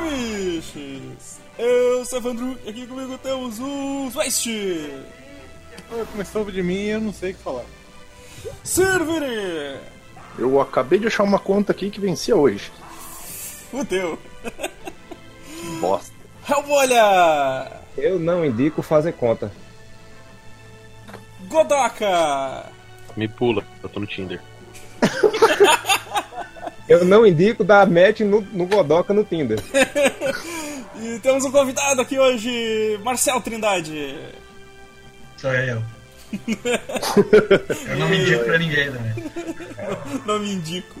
Demiches. Eu sou o Evandro e aqui comigo temos o West, Começou de mim e eu não sei o que falar. Servere, Eu acabei de achar uma conta aqui que vencia hoje. fudeu, Bosta. Hellbolha, Eu não indico fazer conta. Godoka, Me pula, eu tô no Tinder. Eu não indico dar match no, no Godoka no Tinder. e temos um convidado aqui hoje, Marcel Trindade. Sou eu. eu não me indico pra ninguém também. Não me indico.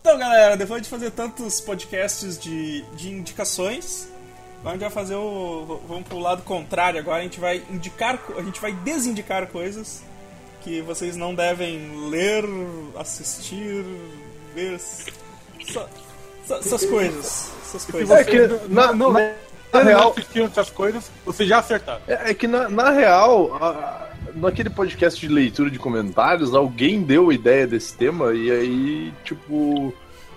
Então, galera, depois de fazer tantos podcasts de, de indicações, agora a gente vai fazer o. Vamos pro lado contrário agora, a gente vai indicar. A gente vai desindicar coisas que vocês não devem ler, assistir, ver. Só- só- essas coisas. Essas coisas. É que, na- não, na- não, na não real- assistiram essas coisas, vocês já acertaram. É, é que na, na real, a- naquele podcast de leitura de comentários, alguém deu a ideia desse tema e aí, tipo.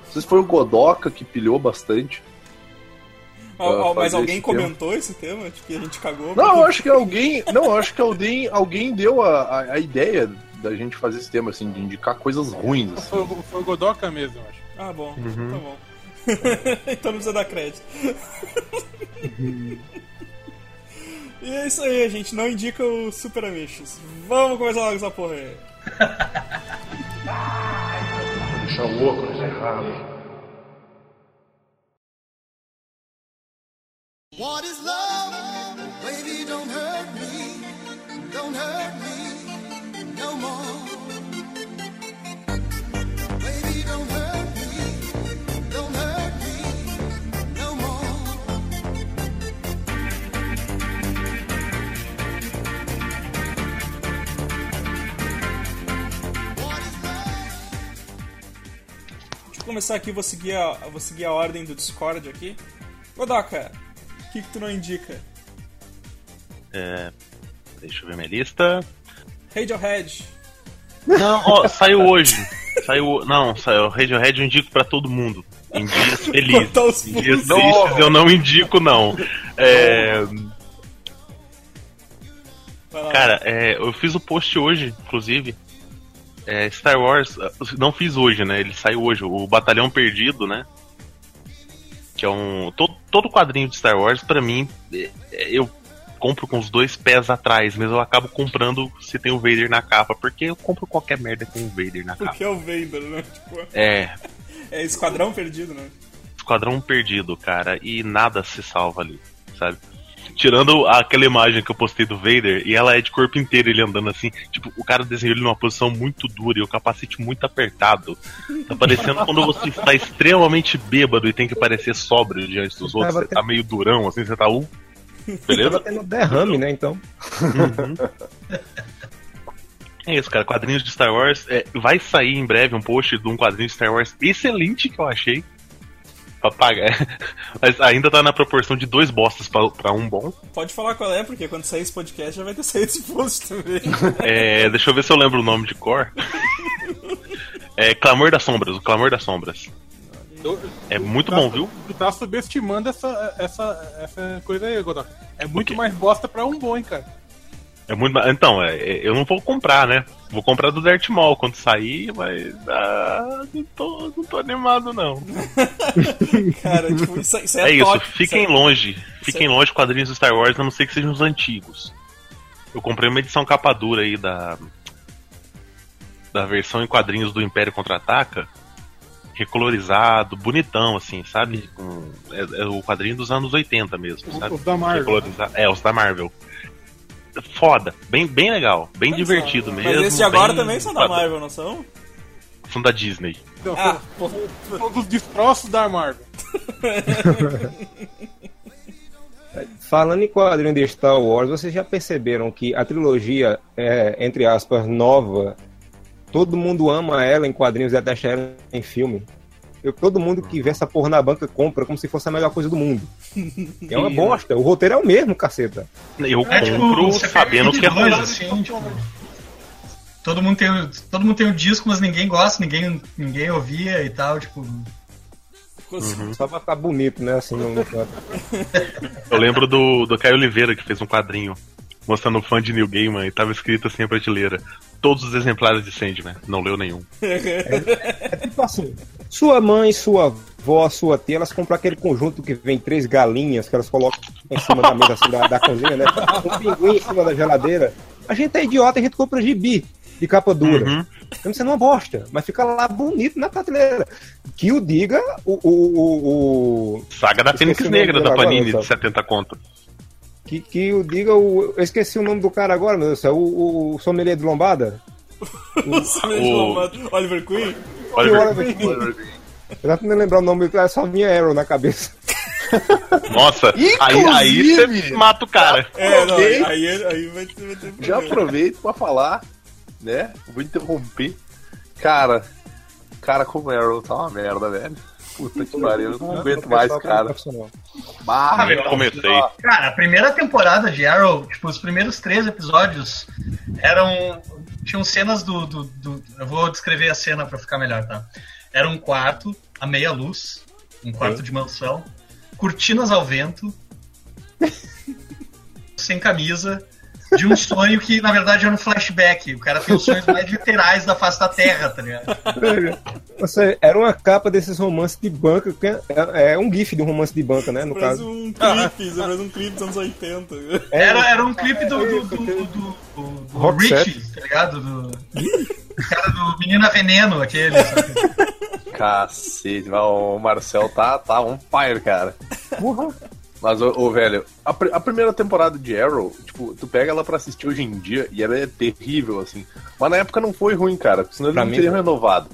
Não sei se foi o Godoka que pilhou bastante. Mas fazer alguém esse tema. comentou esse tema? Tipo, que a gente cagou? Não, eu porque- acho que alguém. Não, eu acho que alguém, alguém deu a, a, a ideia da gente fazer esse tema, assim, de indicar coisas ruins. assim. Foi, o- foi o Godoka mesmo, eu acho. Ah, bom, Uhum. tá bom. então não precisa dar crédito. e é isso aí, a gente não indica o Super Amigos. Vamos começar logo essa porra aí. What is love? Baby, don't hurt me. Don't hurt me no more. Baby, don't hurt me. Don't hurt me no começar aqui, vou seguir a, vou seguir a ordem do Discord aqui. Godoka, que, que tu não indica? É, deixa eu ver minha lista. Radiohead. Não, ó, saiu hoje. Saiu. Não, saiu. Radiohead eu indico pra todo mundo. Em dias felizes. Em dias tristes eu não indico, não. É, cara, é, eu fiz o post hoje, inclusive. É, Star Wars. Não fiz hoje, né? Ele saiu hoje. O Batalhão Perdido, né? Que é um. Todo, todo quadrinho de Star Wars, pra mim, é, é, eu compro com os dois pés atrás, mas eu acabo comprando se tem o Vader na capa, porque eu compro qualquer merda com o Vader na capa. Porque é o Vader, né? Tipo, É, é Esquadrão Perdido, né? Esquadrão Perdido, cara, e nada se salva ali, sabe? Tirando aquela imagem que eu postei do Vader, e ela é de corpo inteiro, ele andando assim, tipo, o cara desenhou ele numa posição muito dura e o capacete muito apertado. Tá parecendo quando você está extremamente bêbado e tem que parecer sóbrio diante dos outros, Tava você tá meio durão, assim, você tá um. Beleza? Tava tendo derrame, né? Então. É isso, cara. Quadrinhos de Star Wars. é, vai sair em breve um post de um quadrinho de Star Wars excelente que eu achei. Pra pagar. Mas ainda tá na proporção de dois bostas pra, pra um bom. Pode falar qual é, porque quando sair esse podcast já vai ter saído esse post também. É, deixa eu ver se eu lembro o nome de cor. É Clamor das Sombras, o Clamor das Sombras. Eu- É muito tá- bom, viu? Tu tá subestimando essa, essa, essa coisa aí, Godoka. É muito mais bosta pra um bom, hein, cara. É muito Então, é, é, eu não vou comprar, né? Vou comprar do Dirt Mall quando sair, mas. Ah, não, tô, não tô animado, não. Cara, tipo, isso, isso É é, isso, toque, fiquem isso é- longe. Fiquem é- longe de quadrinhos do Star Wars, a não ser que sejam os antigos. Eu comprei uma edição capa dura aí da. Da versão em quadrinhos do Império Contra-Ataca. Recolorizado, bonitão, assim, sabe? Com, é, é o quadrinho dos anos 80 mesmo, sabe? Os da Marvel. Recolorizado. É, os da Marvel. Foda, bem, bem legal, bem Mas, divertido mas mesmo. esses de agora bem- também são da Marvel, não são? São da Disney. Ah, pô, são dos destroços da Marvel. Falando em quadrinho de Star Wars, vocês já perceberam que a trilogia, é, entre aspas, nova, todo mundo ama ela em quadrinhos e até ela em filme? Eu, todo mundo que vê essa porra na banca compra como se fosse a melhor coisa do mundo. É uma bosta. O roteiro é o mesmo, caceta. Eu É tipo, compro você pega sabendo que é ruim. 22, assim, tipo, todo mundo tem, o- todo mundo tem o disco, mas ninguém gosta, ninguém, ninguém ouvia e tal, tipo. Só pra ficar bonito, né? Assim, no. Eu lembro do, do Caio Oliveira, que fez um quadrinho mostrando o fã de New Gaiman e tava escrito assim a prateleira. Todos os exemplares de Sandman. Não leu nenhum. Tipo assim, sua mãe, sua avó, sua tia, elas compram aquele conjunto que vem três galinhas que elas colocam em cima da mesa assim, da, da cozinha, né? Um pinguim em cima da geladeira. A gente é idiota, a gente compra gibi de capa dura. Uhum. Então você não bosta, mas fica lá bonito na prateleira. Que o diga o. o, o, o- Saga da Fênix o Negra da agora, Panini sabe? de 70 conto. que, que o diga o. Eu esqueci o nome do cara agora, meu Deus do céu. O, o sommelier de lombada. O- Oliver Queen? Oliver- Oliver Queen. Eu já não lembrar o nome, só vinha Arrow na cabeça. Nossa, aí, aí você mata o cara. É, não, Ok. aí, aí vai ter, vai ter Já aproveito pra falar, né? Vou interromper. Cara, cara como Arrow tá uma merda, velho. Puta que pariu, eu não aguento mais, cara. Profissional. Bah, Nem comecei. Cara, a primeira temporada de Arrow, tipo, os primeiros três episódios eram. Tinham cenas do. do, do- eu vou descrever a cena pra ficar melhor, tá? Era um quarto, a meia luz, um quarto de mansão, cortinas ao vento, sem camisa, de um sonho que na verdade era um flashback. O cara tem os sonhos mais literais da face da Terra, tá ligado? Você, era uma capa desses romances de banca, que é, é um gif de um romance de banca, né? No Parece caso. um clipe, você parece um clipe dos anos 80. Era, era um clipe do, do, do, do, do- do Rock Richie, tá ligado? Do, o cara do Menina Veneno, aquele. sabe? Cacete, o Marcel tá, tá on fire, cara. Mas, ô, ô, velho, a, pr- a primeira temporada de Arrow, tipo, tu pega ela pra assistir hoje em dia e ela é terrível, assim. Mas na época não foi ruim, cara, porque senão eles Pra não mim, teriam renovado.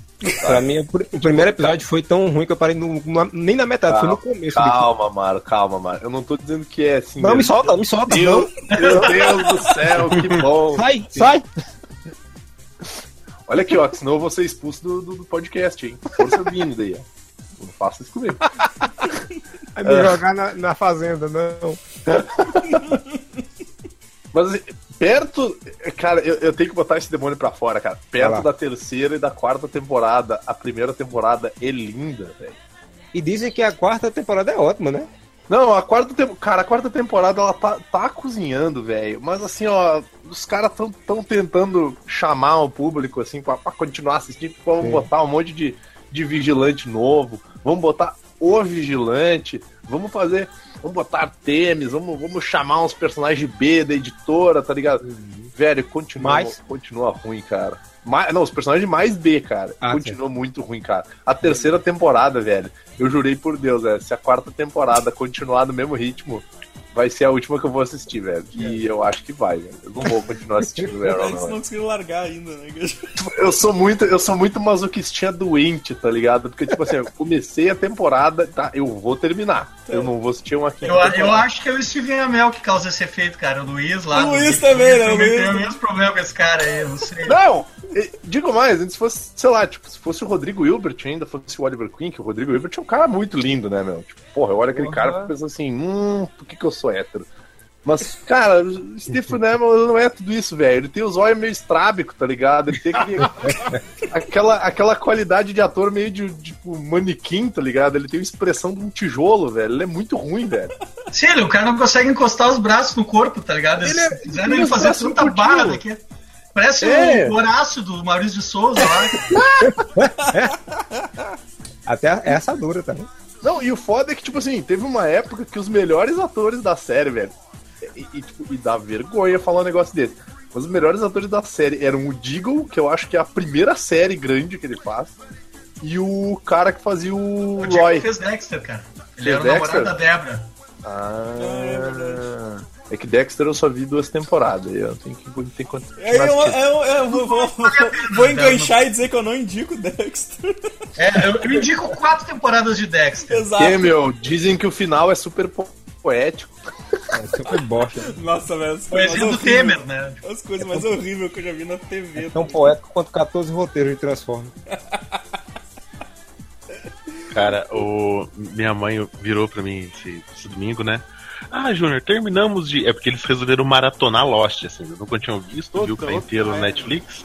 Pra mim, o pr- o primeiro episódio foi tão ruim que eu parei no- na- nem na metade, foi no começo. Calma, Maro, calma, Maro. Eu não tô dizendo que é assim. Não, me mesmo. solta, me solta. Deus, Não. meu Deus do céu, que bom. Sai, sai. Olha aqui, ó, que senão eu vou ser expulso do, do, do podcast, hein? Força vindo daí, ó. Não faça isso comigo. Vai me jogar na, na fazenda, não. Mas assim, perto. Cara, eu, eu tenho que botar esse demônio pra fora, cara. Perto da terceira e da quarta temporada, a primeira temporada é linda, velho. E dizem que a quarta temporada é ótima, né? Não, a quarta tem... cara, a quarta temporada ela tá, tá cozinhando, velho. Mas assim, ó, os caras tão, tão tentando chamar o público assim pra, pra continuar assistindo. Vamos botar um monte de, de vigilante novo, vamos botar o vigilante, vamos fazer, vamos botar Temes, vamos, vamos chamar uns personagens B da editora, tá ligado? Velho, continua, Mais? continua ruim, cara. Mais, não, os personagens mais B, cara. Ah, continua muito ruim, cara. A terceira temporada, velho. Eu jurei por Deus, velho. Se a quarta temporada continuar no mesmo ritmo, vai ser a última que eu vou assistir, velho. E eu acho que vai, velho. Eu não vou continuar assistindo o Arrow, não. não conseguiram largar ainda, né? Eu sou muito, eu sou muito masoquistinha doente, tá ligado? Porque, tipo assim, eu comecei a temporada, tá? Eu vou terminar. Eu não vou assistir uma quinta Eu, eu acho que é o Steven Amell que causa esse efeito, cara. O Luiz lá. O Luiz também, né? O também Luiz- tem o mesmo problema com esse cara aí, eu não sei. Não! Digo mais, se fosse, sei lá, tipo, se fosse o Rodrigo Hilbert ainda, fosse o Oliver Queen, que o Rodrigo Hilbert é um cara muito lindo, né, meu? Tipo, porra, eu olho aquele cara e pensando assim, hum, por que, que eu sou hétero? Mas, cara, o Stephen Amell não é tudo isso, velho. Ele tem os olhos meio estrábico, tá ligado? Ele tem aquele, aquela, aquela qualidade de ator meio de, tipo, manequim, tá ligado? Ele tem a expressão de um tijolo, velho. Ele é muito ruim, velho. Sim, ele, o cara não consegue encostar os braços no corpo, tá ligado? Eles Ele é- fizeram ele é fazer tanta barra daqui. Parece É. o Horácio do Maurício de Souza lá. Até essa dura também. Não, e o foda é que, tipo assim, teve uma época que os melhores atores da série, velho. E, e, tipo, e dá vergonha falar um negócio desse. Mas os melhores atores da série eram o Deagle, que eu acho que é a primeira série grande que ele faz, e o cara que fazia o O Roy. fez Dexter, cara. Ele Fez era o namorado da Débora. Ah, é que Dexter eu só vi duas temporadas. Eu tenho que, tenho que continuar Aí eu, eu, eu vou, vou, vou, vou enganchar e dizer que eu não indico Dexter. É, eu, eu indico quatro temporadas de Dexter. Exato. Que, meu, dizem que o final é super po- poético. É super bosta. Nossa, velho. as coisas Poesia do Temer, né? As coisas mais horríveis que eu já vi na TV. Tão poético quanto 14 roteiros de Transformers. Cara, o... minha mãe virou pra mim esse, esse domingo, né? Ah, Júnior, terminamos de. É porque eles resolveram maratonar Lost, assim. Eu nunca tinham visto, viu que tá Puta, inteiro no Netflix.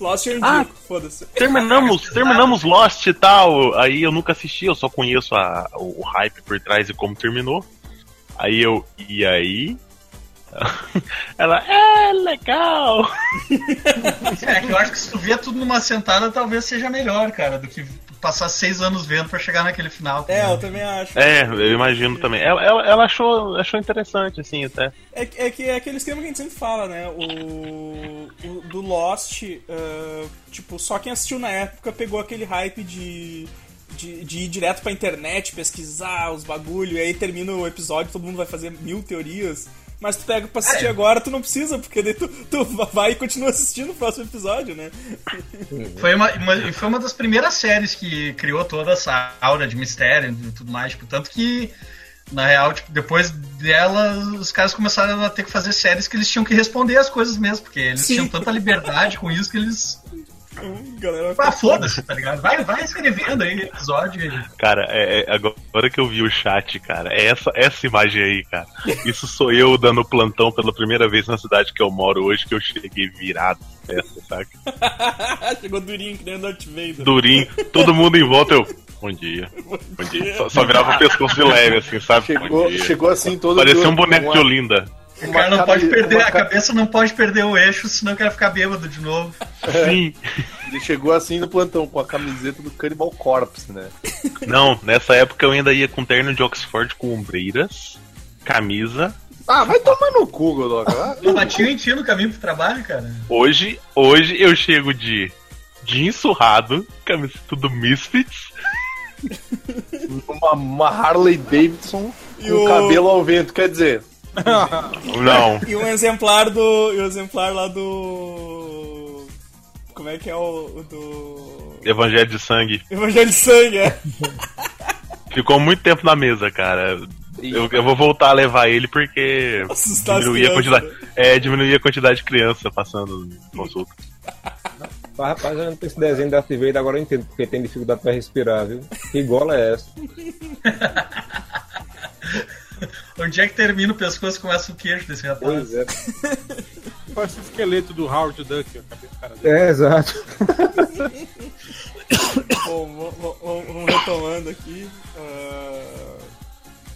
Lost eu indico, Ah. foda-se. Terminamos, terminamos Lost e tal. Aí eu nunca assisti, eu só conheço a, o, o hype por trás e como terminou. Aí eu, e aí? Ela, é legal. É que eu acho que se tu vê tudo numa sentada, talvez seja melhor, cara, do que passar seis anos vendo pra chegar naquele final. É, eu também acho. É, eu imagino também. Ela, ela, ela achou, achou interessante, assim, até. É, que- é que é aquele esquema que a gente sempre fala, né? O, o do Lost, ah, tipo, só quem assistiu na época pegou aquele hype de, de, de ir direto pra internet, pesquisar os bagulho, e aí termina o episódio, todo mundo vai fazer mil teorias. Mas tu pega pra assistir É. agora, tu não precisa, porque daí tu, tu vai e continua assistindo o próximo episódio, né? Foi uma, uma- foi uma das primeiras séries que criou toda essa aura de mistério e tudo mais. Tipo, tanto que, na real, tipo, depois dela, os caras começaram a ter que fazer séries que eles tinham que responder as coisas mesmo, porque eles Sim. tinham tanta liberdade com isso que eles. Galera, Ah, foda-se, tá ligado? Vai, vai escrevendo aí episódio. Cara, é, é- agora que eu vi o chat, cara, é essa, essa imagem aí, cara. Isso sou eu dando plantão pela primeira vez na cidade que eu moro hoje, que eu cheguei virado saca? Chegou durinho que nem o Darth Vader. Durinho, todo mundo em volta, eu. Bom dia. Bom dia. Só, só virava o pescoço de leve, assim, sabe? Chegou, chegou assim todo Parecia um boneco de Olinda. O cara não pode perder, a ca- cabeça não pode perder o eixo, senão quer ficar bêbado de novo. Sim. Ele chegou assim no plantão com a camiseta do Cannibal Corpse, né? Não, nessa época eu ainda ia com terno de Oxford com ombreiras, camisa. Ah, vai tomar no cu, Godoka. Eu bati em ti no caminho pro trabalho, cara. Hoje, hoje eu chego de jeans surrado, camiseta do Misfits. Uma, uma Harley Davidson E com o- o cabelo ao vento. Quer dizer, Não, E um exemplar do. E um exemplar lá do. Como é que é o, o do. Evangelho de Sangue. Evangelho de Sangue, é. Ficou muito tempo na mesa, cara. Eu, eu vou voltar a levar ele porque Assustar as diminuir a quantidade, é, diminuir a quantidade de criança passando no consulta. Mas, rapaz, olhando pra esse desenho da TV, agora eu entendo porque tem dificuldade pra respirar, viu? Que gola é essa? Onde é que termina o pescoço e começa o queixo desse rapaz? Pois é. Parece o esqueleto do Howard Duck, a cabeça do cara dele. É, exato. Bom, vamos retomando aqui. Ah,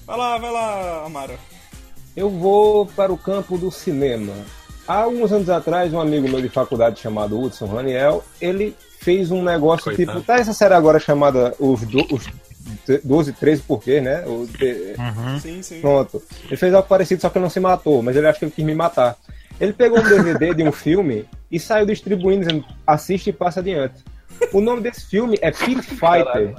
Vai lá, vai lá, Amara. Eu vou para o campo do cinema. Há alguns anos atrás, um amigo meu de faculdade chamado Hudson Raniel, ele fez um negócio Coitado. tipo. Tá essa série agora chamada Os, do, os 12, 13 porquê, né? O, de- Sim, sim. Pronto. Ele fez algo parecido, só que ele não se matou, mas ele acha que ele quis me matar. Ele pegou um DVD de um filme e saiu distribuindo, dizendo, assiste e passa adiante. O nome desse filme é Pit Fighter.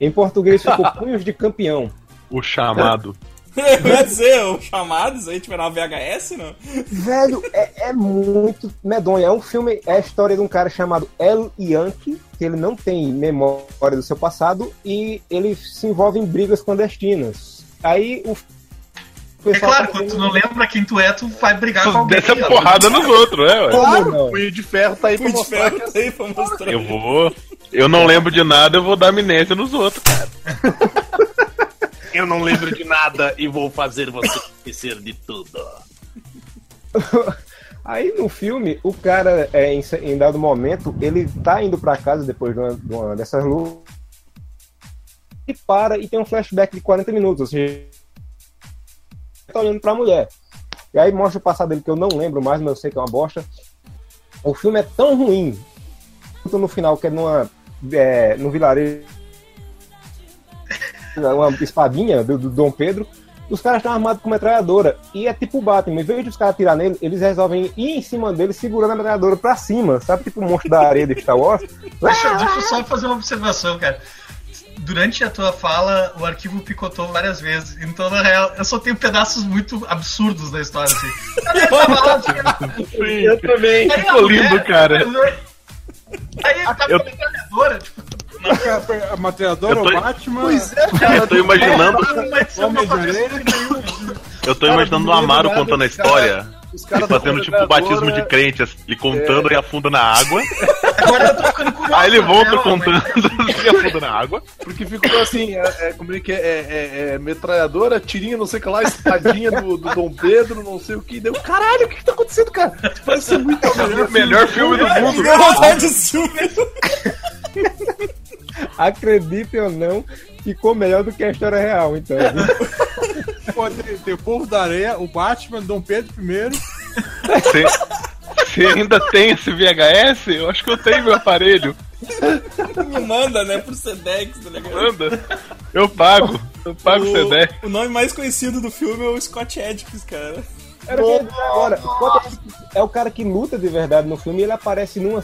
Em português ficou Punhos de Campeão. O chamado. Ia dizer, o chamados aí, tipo, era uma VHS, não? Velho, é, é muito medonho. É um filme, é a história de um cara chamado El Yankee, que ele não tem memória do seu passado e ele se envolve em brigas clandestinas. Aí o É claro, quando tu não lembra quem tu é, tu vai brigar com Tu alguém. desce a ó. porrada nos outros, é, ué. Como não? o punho de ferro tá aí pra mostrar tá aí pra mostrar. Eu vou. Eu não lembro de nada, eu vou dar amnésia nos outros, cara. eu não lembro de nada e vou fazer você esquecer de tudo. Aí no filme, o cara, é, em, em dado momento, ele tá indo pra casa depois de uma, de uma dessas lutas e para e tem um flashback de 40 minutos, ou tá olhando pra mulher. E aí mostra o passado dele que eu não lembro mais, mas eu sei que é uma bosta. O filme é tão ruim, no final que é numa é, no vilarejo uma espadinha do, do Dom Pedro. Os caras estão armados com metralhadora. E é tipo o Batman. Em vez de os caras atirar nele, eles resolvem ir em cima dele segurando a metralhadora pra cima. Sabe tipo o monstro da areia de Star Wars? Deixa, deixa eu só fazer uma observação, cara. Durante a tua fala, o arquivo picotou várias vezes. Então, na real, eu só tenho pedaços muito absurdos da história, assim. Assim, Eu também. aí Ficou lindo, mulher- cara. Aí ele tava Eu- com a metralhadora, tipo, A materiadora, Eu tô- o Batman. Pois é, cara. Eu tô imaginando. Eu tô imaginando o Amaro nada contando a história. Os Ele caras fazendo tipo batismo de crente, assim, ele contando e afunda na água. Agora eu tô ficando curioso. Aí ele volta né, contando mas- e afunda na água. Porque ficou assim, é, é, como é que é, é, é, é, metralhadora, tirinha, não sei o que lá, espadinha do, do Dom Pedro, não sei o que. Deu, caralho, o que, que tá acontecendo, cara? Parece ser muito O melhor filme do mundo. Deu vontade de. Acreditem ou não, ficou melhor do que a história real, então. viu? Pô, tem, tem o Povo da Areia, o Batman, Dom Pedro I. Você, você ainda tem esse VHS? Eu acho que eu tenho meu aparelho. Me manda, né, pro Sedex, tá ligado? Manda. Eu pago. Eu pago o CD. O nome mais conhecido do filme é o Scott Edkins, cara. Era o que eu ia dizer agora. Quanto é- É o cara que luta de verdade no filme e ele aparece numa.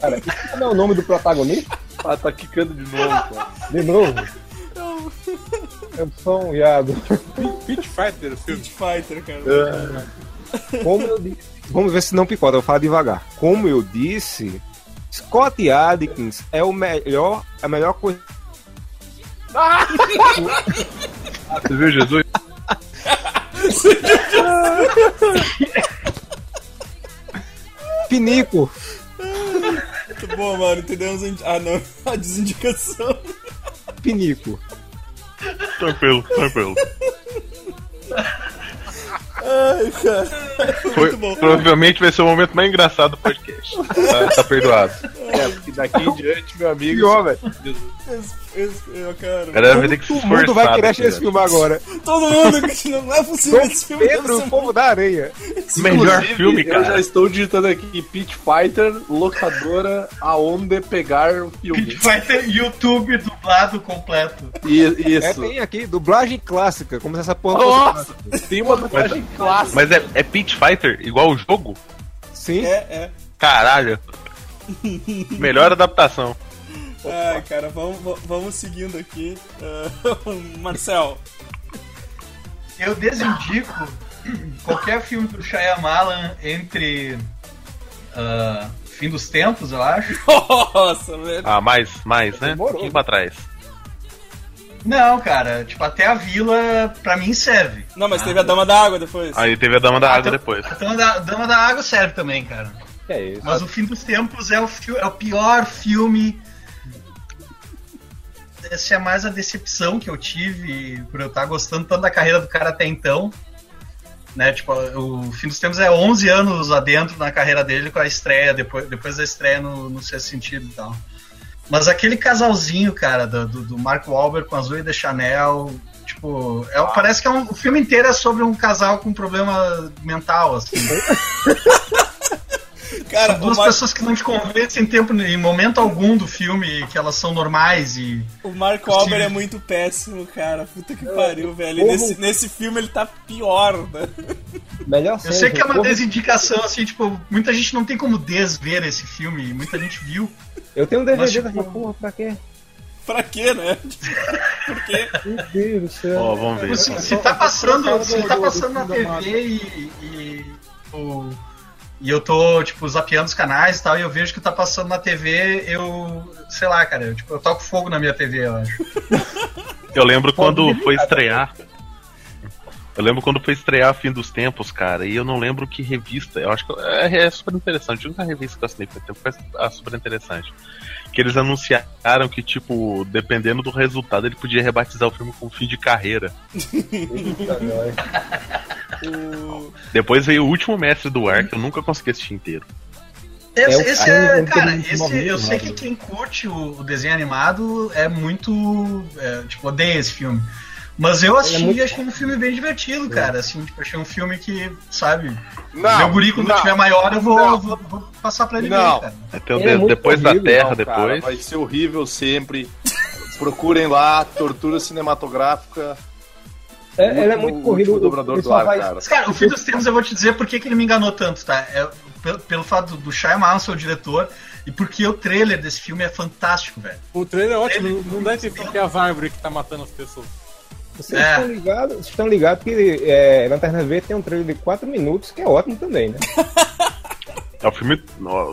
Cara, como é o nome do protagonista? Ah, tá quicando de novo, cara. De novo. É só um viado. Pit Fighter, o filme. Street Fighter, cara. Como eu disse. Vamos ver se não picota, eu falo devagar. Como eu disse, Scott Adkins é o melhor, a melhor coisa. Você viu Jesus? Pinico. Muito bom, mano. Entendemos. a Ah, não. A desindicação. Pinico. Tranquilo, tranquilo. Ai, cara. Foi, Muito bom. provavelmente vai ser o momento mais engraçado do podcast. Tá, tá perdoado. É, porque daqui em diante, meu amigo. Pior, velho. Cara. Vai ter que se Todo esforçar. mundo vai querer tá assistir esse filme agora. Todo mundo que não é possível Dom esse filme. Pedro, o povo da areia. Melhor filme, Eu já cara. estou digitando aqui Pit Fighter, locadora, aonde pegar o filme. Vai ter YouTube dublado completo. E, É, isso. tem aqui, dublagem clássica, como se essa porra Nossa, tem uma dublagem clássica. Mas é, é Pit Fighter, igual o jogo? Sim. É, é. Caralho. Melhor adaptação. Ai, cara, vamos, va- vamos seguindo aqui. Ah, Marcel. Eu desindico qualquer filme do Shyamalan entre ah, Fim dos Tempos, eu acho. Nossa, velho. Ah, mais, mais, né? Um Demorou. pouquinho pra trás. Não, cara, tipo, até a Vila, pra mim, serve. Não, mas teve a Dama da Água depois. Aí teve a Dama da Água Então- depois. A Dama da, Dama da Água serve também, cara. É isso? Mas o Fim dos Tempos é o, é o pior filme. Essa é mais a decepção que eu tive por eu estar gostando tanto da carreira do cara até então. Né, tipo, o Fim dos Tempos é 11 anos adentro na carreira dele com a estreia, depois, depois da estreia no, no Sexto Sentido e tal. Mas aquele casalzinho, cara, do, do, do Mark Wahlberg com a Zoe de Chanel, tipo, é, parece que é um, o filme inteiro é sobre um casal com problema mental, assim. Cara, São duas Mar pessoas que não te convencem em, tempo, em momento algum do filme, que elas são normais e. o Mark Wahlberg é muito péssimo, cara. Puta que pariu, velho. E Nesse, nesse filme ele tá pior, né? Melhor Eu sei que é uma desindicação, assim, tipo, muita gente não tem como desver esse filme, muita gente viu. Eu tenho um DVD Mas, dessa tipo, porra, pra quê? Pra quê, né? Por quê? Meu Deus do céu. Ó, vamos ver. Se, se tá passando, se tá do- passando na da TV e. e, o- e eu tô, tipo, zapeando os canais e tal, e eu vejo que tá passando na TV, eu. Sei lá, cara, eu, tipo, eu toco fogo na minha TV, eu acho. Eu lembro quando foi estrear. Eu lembro quando foi estrear Fim dos Tempos, cara, e eu não lembro que revista. Eu acho que é, é super interessante. A única revista que eu assinei foi tempo foi ah, super interessante. Que eles anunciaram que, tipo, dependendo do resultado, ele podia rebatizar o filme com fim de carreira. Depois veio o último mestre do ar, que eu nunca consegui assistir inteiro. Esse, É esse é, cara, esse, eu sei né? que quem curte o, o desenho animado é muito. é, tipo, odeia esse filme. Mas eu assisti muito e achei um filme bem divertido, cara. Assim, tipo, achei um filme que, sabe, Não, meu guri quando não. tiver maior eu vou, Não. vou, vou passar pra ele Não. ver, cara. Até o Ele é de- muito depois da Terra, Não, cara, depois. vai ser horrível sempre. Procurem lá, tortura cinematográfica. É, ela é o muito corrido. dobrador do ar, vai- cara. Mas, cara, o fim dos tempos eu vou te dizer por que que ele me enganou tanto, tá? É, pelo, pelo fato do Shyamalan ser o diretor e porque o trailer desse filme é fantástico, velho. O trailer é ótimo, não dá a entender que é as árvores que tá matando as pessoas. Vocês É. estão ligados, estão ligados que é, Lanterna Verde tem um trailer de 4 minutos, que é ótimo também, né? É o filme.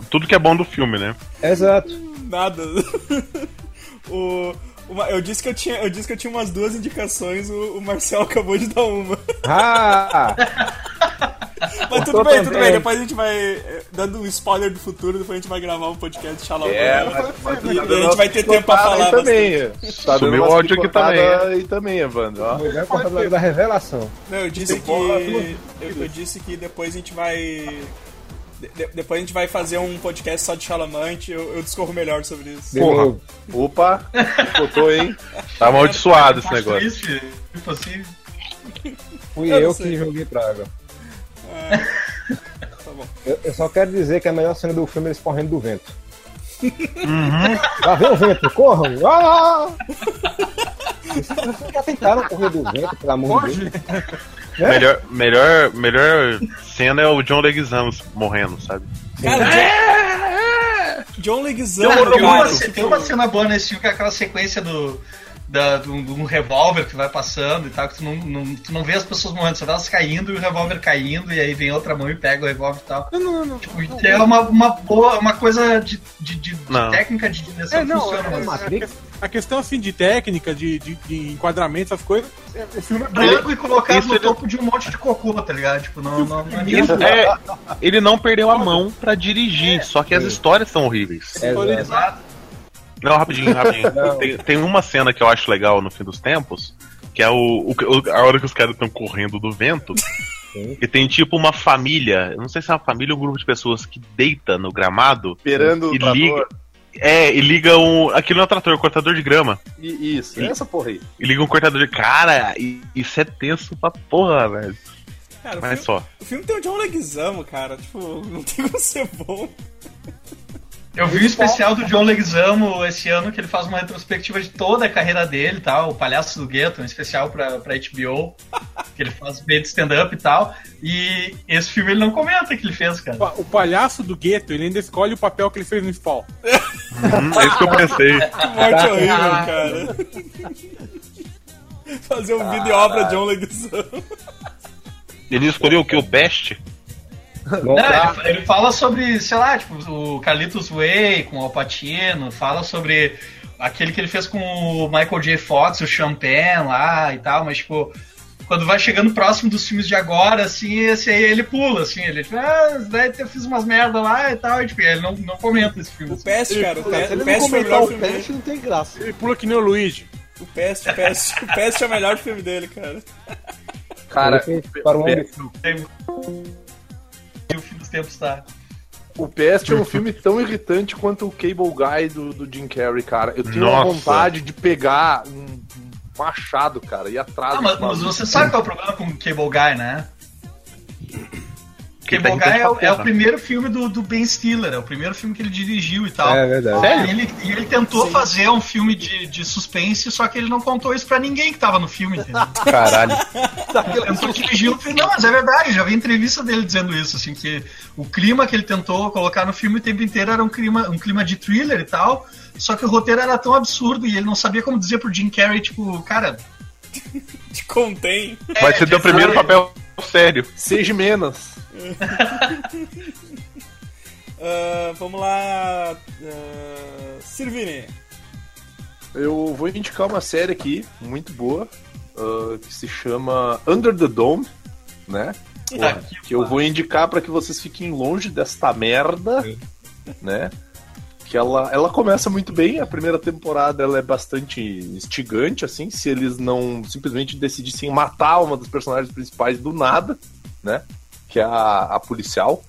Tudo que é bom do filme, né? Exato. Nada. o... uma- eu, disse que eu, tinha, eu disse que eu tinha umas duas indicações, o, o Marcel acabou de dar uma. Ah! Mas tudo bem, tudo bem. Depois a gente vai. eh, Dando um spoiler do futuro, depois a gente vai gravar um podcast de Shalom. É, mas, mas E a gente vai ter tempo pra falar. também. Tá dando Sumiu o áudio aqui também. aí também, Evandro. ó. Portadora da revelação. Não, eu disse que. Eu, eu disse que depois a gente vai. De- de- depois a gente vai fazer um podcast só de Chalamante, eu, eu discorro melhor sobre isso. Porra. Opa, botou, hein? Tá amaldiçoado esse negócio. triste, tipo assim. Fui Eu eu, que joguei praga. Tá bom. Eu, eu só quero dizer que a melhor cena do filme é eles correndo do vento. Uhum. Lá vem o vento, corram! Ah! Vocês já tentaram correr do vento, pelo amor de Deus? Melhor, melhor, melhor cena é o John Leguizamo morrendo, sabe? Cara, John, John Leguizamo, Tem uma, tem uma cena boa nesse filme que é aquela sequência do. Da, do, de um revólver que vai passando e tal, que tu não, não- tu não vê as pessoas morrendo, só vê elas caindo e o revólver caindo, e aí vem outra mão e pega o revólver e tal. Não, não, não. Tipo, é uma, uma boa, uma coisa de, de, de- de Não. técnica de direção É, não, funciona, é, mas a questão assim de técnica, de, de, de enquadramento, essas coisas, é, o filme é branco e colocado Isso no ele- topo de um monte de cocô, tá ligado? Tipo, não, não, não é Isso é, ele não perdeu a mão pra dirigir, só que as histórias são horríveis. É, Exato. Não, rapidinho, rapidinho. Não. Tem, tem uma cena que eu acho legal no fim dos tempos, que é o, o- a hora que os caras estão correndo do vento. Sim. E tem tipo uma família, eu não sei se é uma família ou um grupo de pessoas que deita no gramado Esperando e liga. É, e liga um. Aquilo não é um trator, é um cortador de grama. E- Isso, E- essa porra aí. E liga um cortador de. Cara, e- isso é tenso pra porra, velho. Cara, o Mas filme, só. o filme tem o John Leguizamo, cara. Tipo, não tem como ser bom. Eu vi o especial do John Leguizamo esse ano, que ele faz uma retrospectiva de toda a carreira dele e tal, o Palhaço do Gueto, um especial pra, pra HBO, que ele faz bem de stand-up e tal. E esse filme ele não comenta que ele fez, cara. O palhaço do gueto, ele ainda escolhe o papel que ele fez no Spawn. Hum, é isso que eu pensei. Que morte horrível, cara. Fazer um vídeo e obra John Leguizamo. Ele escolheu o que? O Best? Não, Não, tá. ele, ele fala sobre, sei lá, tipo, o Carlitos Way com o Alpatino, fala sobre aquele que ele fez com o Michael J. Fox, o Champagne lá e tal, mas tipo, quando vai chegando próximo dos filmes de agora, assim, esse aí ele pula, assim, ele tipo, ah, daí eu fiz umas merda lá e tal, e tipo, ele não, não comenta esse filme. O assim. Pest, cara. O ele o não Pest foi o melhor o filme não tem graça. Ele pula que nem o Luigi. O Pest, o Pest, o Pest é o melhor filme dele, cara. Cara, para um homem E o fim dos tempos tá. o Pest é um filme tão irritante quanto o Cable Guy do, do Jim Carrey, cara. Eu tenho uma vontade de pegar um, machado, cara, e atrás. Ah, mas, mas você sabe qual é o problema com o Cable Guy, né? Que tá Guy é, é o primeiro filme do, do Ben Stiller, é o primeiro filme que ele dirigiu e tal. É verdade. E ele, ele tentou fazer um filme de, de suspense, só que ele não contou isso pra ninguém que tava no filme, entendeu? Caralho. Ele tentou dirigir o filme. Não, mas é verdade, já vi entrevista dele dizendo isso, assim, que o clima que ele tentou colocar no filme o tempo inteiro era um clima, um clima de thriller e tal, só que o roteiro era tão absurdo e ele não sabia como dizer pro Jim Carrey, tipo, cara. Te contém. Vai ser teu primeiro papel sério. Seja menos. Ah, vamos lá. Uh, Sirvini. Eu vou indicar uma série aqui, muito boa, ah, que se chama Under the Dome, né? Aqui, Que eu vou indicar para que vocês fiquem longe desta merda, né? Que ela, ela começa muito bem, a primeira temporada ela é bastante instigante, assim, se eles não simplesmente decidissem matar uma das personagens principais do nada, né? Que é a, a policial.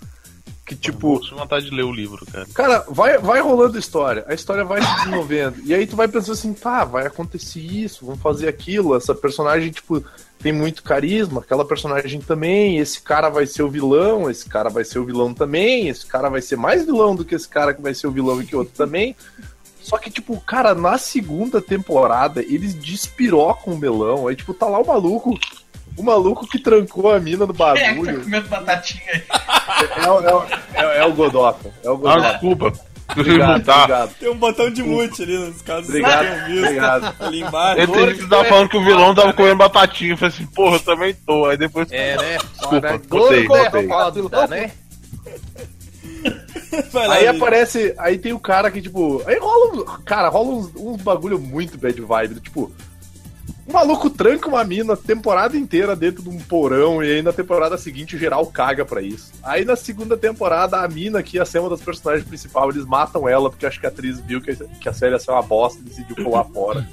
Que tipo, com vontade de ler o livro, cara. Cara, vai, vai rolando a história, a história vai se desenvolvendo. e aí tu vai pensando assim, tá, vai acontecer isso, vamos fazer aquilo. Essa personagem, tipo, tem muito carisma, aquela personagem também. Esse cara vai ser o vilão, esse cara vai ser o vilão também. Esse cara vai ser mais vilão do que esse cara que vai ser o vilão e que outro também. Só que, tipo, cara, na segunda temporada, eles despirocam o melão. Aí, tipo, tá lá o maluco. O maluco que trancou a mina no É, que tá bagulho. comendo batatinha aí. É, o- é, é, é o Godota. É o Ah, Godota. desculpa. Deixa eu Obrigado, mutar. obrigado. Tem um botão de mute ali nos casos que Obrigado, visto. obrigado. Ali embaixo. Gente que tava falando que o vilão tava comendo batatinha. Eu falei assim, porra, eu também tô. Aí depois. É, né? Desculpa, botei, botei. Foda, né? Lá, Aí aparece, aí tem o cara que, tipo, aí rola, cara, rola uns, uns bagulho muito bad vibe, tipo, O maluco tranca uma mina temporada inteira dentro de um porão e aí na temporada seguinte geral caga pra isso. Aí na segunda temporada a mina que ia ser uma das personagens principais, eles matam ela porque acho que a atriz viu que, a série ia ser uma bosta e decidiu pular fora.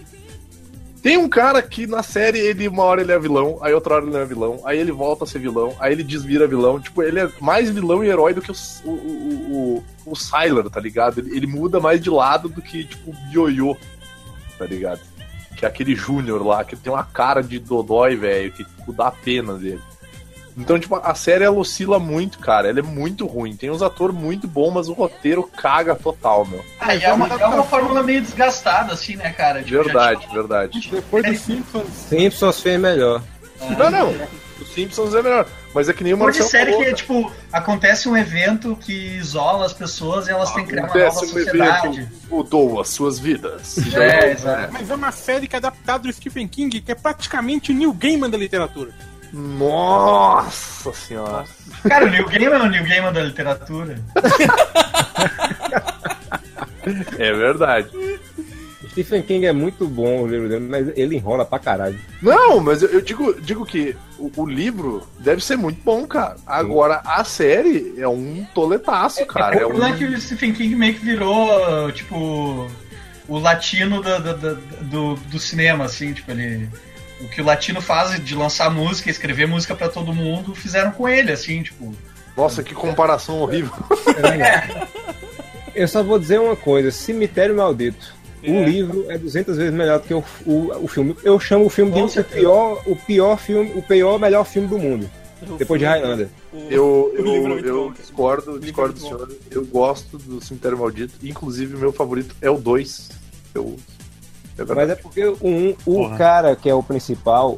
Tem um cara que na série ele uma hora ele é vilão, aí outra hora ele é vilão, aí ele volta a ser vilão, aí ele desvira vilão. Tipo, ele é mais vilão e herói do que o, o, o, o, o tá ligado? Ele, ele muda mais de lado do que, tipo, o Yoyo, tá ligado? Que é aquele Júnior lá, que tem uma cara de Dodói, velho, que tipo, dá pena dele. Então, tipo, a série ela oscila muito, cara. Ela é muito ruim. Tem uns atores muito bons, mas o roteiro caga total, meu. Ah, e é uma, é uma fórmula meio desgastada, assim, né, cara? Tipo, já Verdade, tinha- verdade. Depois dos Simpsons. Simpsons fez melhor. Não, não. Os Simpsons é melhor. Mas é que nem o Uma série falou, que é tipo, acontece um evento que isola as pessoas e elas têm que criar uma nova um sociedade. mudou as suas vidas. É, exato. Mas é uma série que é adaptada do Stephen King, que é praticamente o Neil Gaiman da literatura. Nossa senhora. Cara, o Neil Gaiman é o Neil Gaiman da literatura. É verdade. Stephen King é muito bom o livro dele, mas ele enrola pra caralho. Não, mas eu, eu digo, digo que o, o livro deve ser muito bom, cara. Agora, a série é um toletaço, cara. É o problema é um... que o Stephen King meio que virou, tipo, o latino da- da- do, do cinema, assim, tipo, ele. O que o latino faz de lançar música, escrever música pra todo mundo, fizeram com ele, assim, tipo. Nossa, que comparação horrível. Eu só vou dizer uma coisa: Cemitério Maldito. É. O livro é 200 vezes melhor do que o, o, o filme. Eu chamo o filme de Com o pior, o pior filme, o pior melhor filme do mundo. Depois de Highlander. O- Eu, o livro é eu, eu bom. discordo, é discordo do senhor. Eu gosto do Cemitério Maldito. Inclusive, o meu favorito é o 2. Eu... É. Mas é porque o, um, o Porra. cara que é o principal,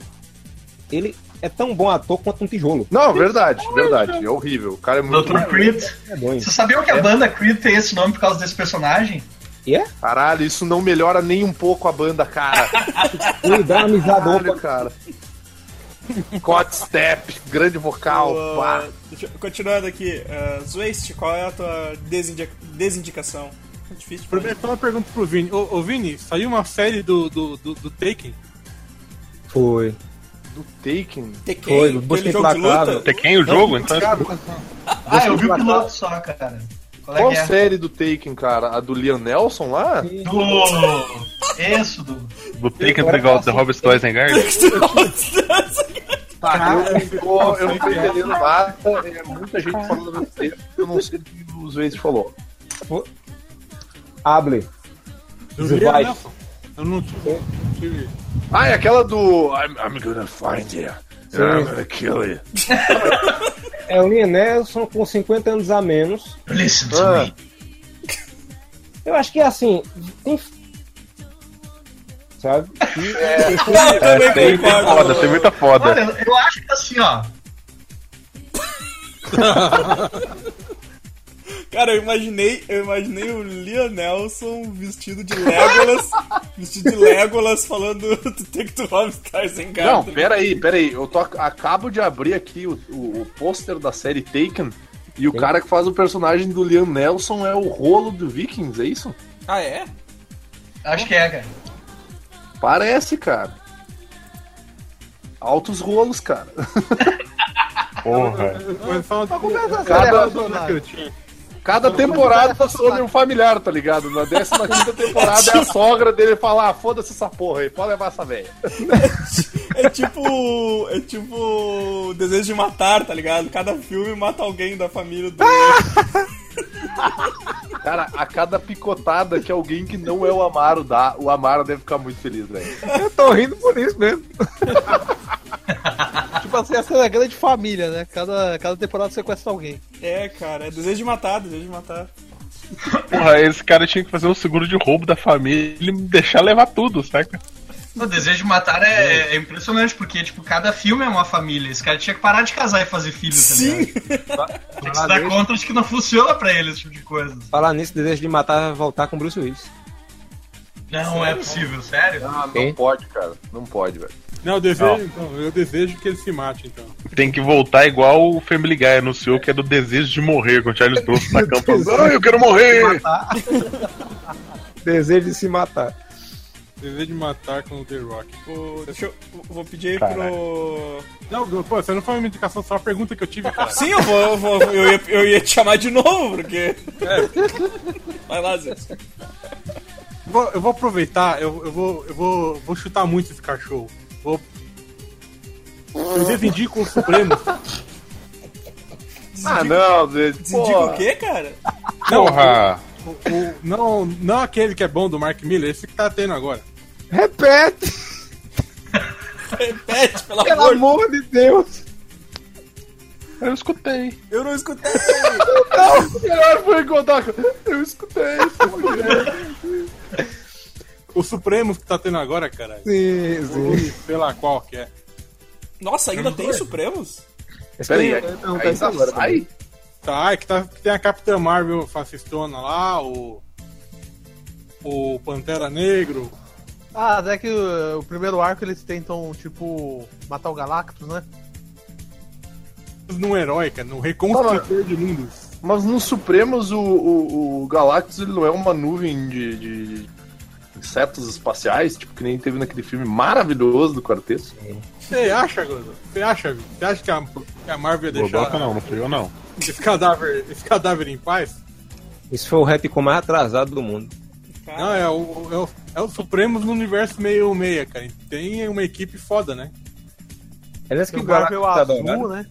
ele é tão bom ator quanto um tijolo. Não, verdade, verdade. É horrível. O cara é muito. Dr. Creed. É. Você sabia que a banda Creed tem esse nome por causa desse personagem? E é? Caralho, isso não melhora nem um pouco a banda, cara. Ele dá uma amizade Caralho, cara. Cod Step, grande vocal, eu- continuando aqui, uh, qual é a tua desindica- desindicação? É difícil. Primeiro, então uma pergunta pro Vini. Ô, ô Vini, saiu uma série do, do, do, do Taken? Foi. Do Taken. Tekken, Foi, busca implacável. Tekken o jogo, então. Ah, eu vi o piloto só, cara. Qual é Qual é? série do Taken, cara? A do Liam Nelson lá? Do. Isso, do. Do Taken tá igual The Robert Steusenberg. Tá, eu, não tô- eu não tô entendendo nada. É muita gente falando tempo. Eu não sei o que os vezes falou. Able. Do Você Liam vai. Neeson. Eu não tive. tive- Ah, é aquela do I'm, I'm gonna find you. and I'm gonna kill you. É o Liam Nelson com 50 anos a menos. Listen to Ah. me. Eu acho que é assim. Tem... Sabe? É, também tem muita foda, tem muita foda. Olha, eu acho que assim, ó. Cara, eu imaginei, eu imaginei o Liam Nelson vestido de Legolas, vestido de Legolas falando do Take to Home Stars em Não, pera aí, pera aí. Eu tô, acabo de abrir aqui o, o, o pôster da série Taken. E o Sim. cara que faz o personagem do Liam Nelson é o rolo do Vikings, é isso? Ah, é? Acho que é, cara. Parece, cara. Altos rolos, cara. Porra. Mas fala do Cada, que eu tinha. Cada temporada sobre um familiar, tá ligado? Na 15 temporada é a sogra dele falar: ah, foda-se essa porra aí, pode levar essa velha. É tipo. É tipo. Desejo de matar, tá ligado? Cada filme mata alguém da família do. Cara, a cada picotada que alguém que não é o Amaro dá, o Amaro deve ficar muito feliz, velho. Eu tô rindo por isso mesmo. Tipo assim, essa é a grande família, né? Cada, cada temporada sequestra alguém. É, cara, é desejo de matar, desejo de matar. Porra, esse cara tinha que fazer um seguro de roubo da família e deixar levar tudo, saca? O Desejo de Matar é, é impressionante, porque, tipo, cada filme é uma família. Esse cara tinha que parar de casar e fazer filho, tá ligado? Tem que se dar conta de que não funciona pra ele esse tipo de coisa. Falar nisso, desejo de matar é voltar com Bruce Willis. Não é possível, sério? Ah, não pode, cara. Não pode, velho. Não, eu desejo, então, eu desejo que ele se mate, então. Tem que voltar igual o Family Guy anunciou, que é do desejo de morrer, com o Charles Bronson na campanha. Não, eu quero morrer! Desejo de se matar. Desejo de matar com o The Rock. O- deixa eu. Vou pedir aí Caralho. pro. Não, pô, você não foi uma indicação, só a pergunta que eu tive, cara. Sim, eu vou. Eu, vou, eu, ia, eu ia te chamar de novo, porque. É. Vai lá, Zé. Vou- eu vou aproveitar, eu, eu, vou, eu vou, vou chutar muito esse cachorro. Vou. Eu desindico o Supremo. Ah, não, gente. Desindica o quê, cara? Não, Porra! o, o- não, não aquele que é bom do Mark Miller, esse que tá tendo agora. Repete, Repete, pelo pelo amor amor de Deus. Eu escutei. Eu não escutei. Melhor foi contar. Eu escutei. O Supremos que tá tendo agora, cara. Sim, sim. Lá qual que é. Nossa, ainda tem Supremos? Peraí, Eu aí, perguntar aí agora sai? também. Tá, é que, tá, que tem a Capitã Marvel fascistona lá, o. O Pantera Negro. Ah, até que o, o primeiro arco eles tentam, tipo, matar o Galactus, né? Num herói, cara, num reconstrutor de mundos. Mas no Supremos, o, o, o Galactus ele não é uma nuvem de, de insetos espaciais, tipo que nem teve naquele filme maravilhoso do Quarteto. Você acha, Gozo? Você acha? Você acha que a, que a Marvel ia deixar Godoka não, não fui eu não. esse, cadáver, esse cadáver em paz? Isso foi o retcon mais atrasado do mundo. Não, é o, é o, é o Supremos no universo meio meia, cara. Tem uma equipe foda, né? Aliás, que o Marvel tá Azul, né?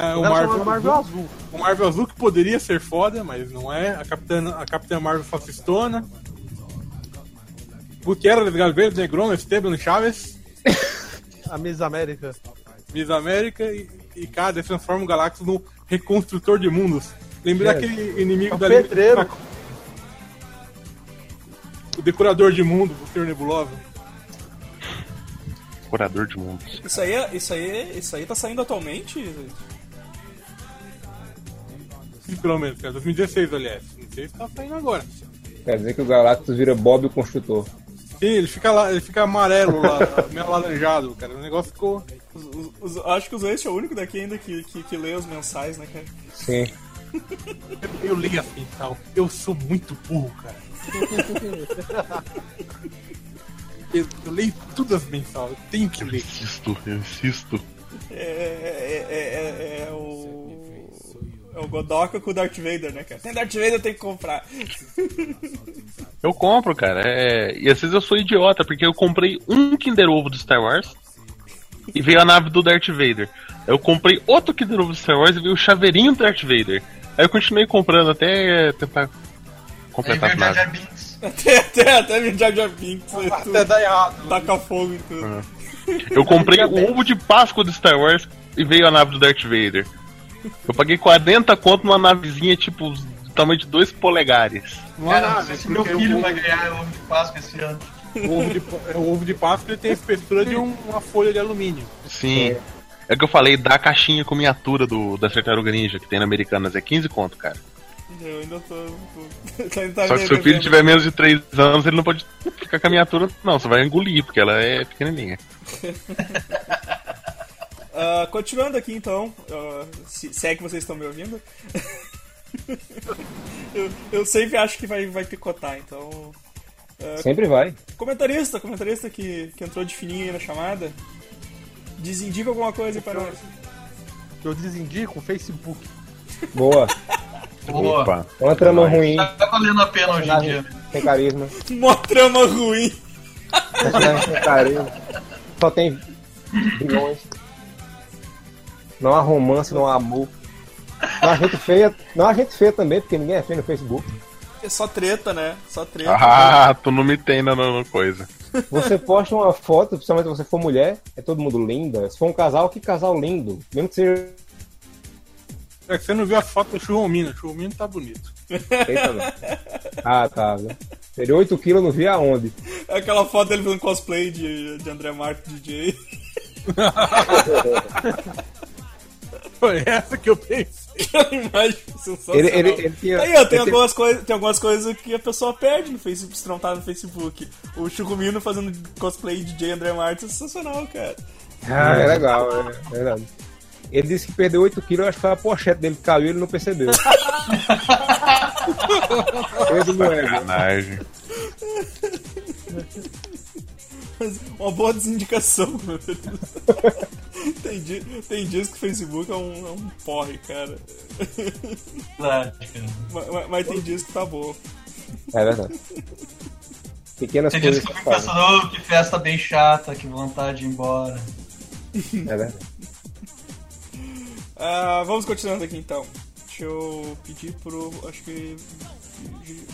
É, O Marvel, Marvel Azul, Azul. o Marvel Azul que poderia ser foda, mas não é. A Capitã, a Capitã Marvel fascistona. Gutierrez, Galvez, Negrón, Esteban Chaves, A Miss América. Miss América e, e cara, eles transformam o Galactus no reconstrutor de mundos. Lembra É. daquele inimigo É da pedreiro. O decorador de mundo, o Senhor Nebulosa. Curador de mundos. Isso aí, é- isso aí, isso aí tá saindo atualmente? Pelo menos, cara. 2016, aliás. Não sei se tá saindo agora. Quer dizer que o Galactus vira Bob o Construtor. Sim, ele fica lá, ele fica amarelo lá, meio alaranjado, cara. O negócio ficou. Os- os- acho que o Zoeste é o único daqui ainda que, que, que lê os mensais, né, cara? Sim. Eu li assim tal. Eu sou muito burro, cara. eu, eu leio tudo as mensal, eu tenho que Eu ler. insisto, eu insisto. É, é, é, é- é o. É o Godoka com o Darth Vader, né, cara? Tem Darth Vader, tem que comprar. Eu compro, cara. É... E às vezes eu sou idiota, porque eu comprei um Kinder Ovo do Star Wars e veio a nave do Darth Vader. Eu comprei outro Kinder Ovo do Star Wars e veio o chaveirinho do Darth Vader. Aí eu continuei comprando até tentar Aí completar a Jar nave. Jar. Até, até, até me Jar Jar Binks, Até tudo, dá errado. taca fogo em tudo. Eu comprei o ovo de Páscoa do Star Wars e veio a nave do Darth Vader. Eu paguei 40 conto numa navezinha tipo do tamanho de 2 polegares. Não é Cara, não nada, sei se meu filho vai ganhar ovo de Páscoa esse ano. o ovo de, o ovo de Páscoa ele tem a espessura de um- uma folha de alumínio. Sim. É que eu falei da caixinha com miniatura do, da Tartaruga Ninja que tem na Americanas. É 15 conto, cara. Eu ainda tô. tô- ainda tá Só que se o filho tiver menos de 3 anos, ele não pode ficar com a miniatura, não. Você vai engolir, porque ela é pequenininha. Ah, continuando aqui então, ah, se, se é que vocês estão me ouvindo. eu, eu sempre acho que vai, vai picotar, então. Sempre vai. Comentarista, comentarista que, que entrou de fininho aí na chamada. Desindica alguma coisa aí para nós. Eu desindico o Facebook. Boa. Boa. Opa. Uma trama ruim, Tá valendo a pena hoje em dia. sem carisma. Mó trama ruim. Sem carisma. Só tem vilões. Não há romance, não há amor. Não há gente feia. Não há gente feia também, porque ninguém é feio no Facebook. É só treta, né? Só treta. Ah, tu não me tem na, na coisa. Você posta uma foto, principalmente se você for mulher, é todo mundo linda. Se for um casal, que casal lindo. Mesmo que seja. É que você não viu a foto do Churromino. Churromino tá bonito. Ah, tá. né? Seria 8 quilos, eu não vi aonde. Aquela foto dele fazendo cosplay de, de André Marques DJ. Foi essa que eu pensei. Aquela imagem sensacional. Ele, ele, ele tinha. Aí, ó, tem algumas, coisas, tem algumas coisas que a pessoa perde no Facebook, se não tá no Facebook. O Churrumino fazendo cosplay de DJ André Marques é sensacional, cara. Ah, é legal, é verdade. Ele disse que perdeu 8 quilos, eu acho que foi a pochete dele que caiu e ele não percebeu. É? Sacanagem. Mas uma boa desindicação, meu Deus. tem, dia, tem dias que o Facebook é um, é um porre, cara. Cara. Mas, mas- mas tem dias que tá bom. É verdade. Pequenas Tem dias coisas que eu que fico fazem. pensando, "Oh, que festa bem chata, que vontade de ir embora. É verdade. Ah, vamos continuando aqui então. Deixa eu pedir pro. Acho que.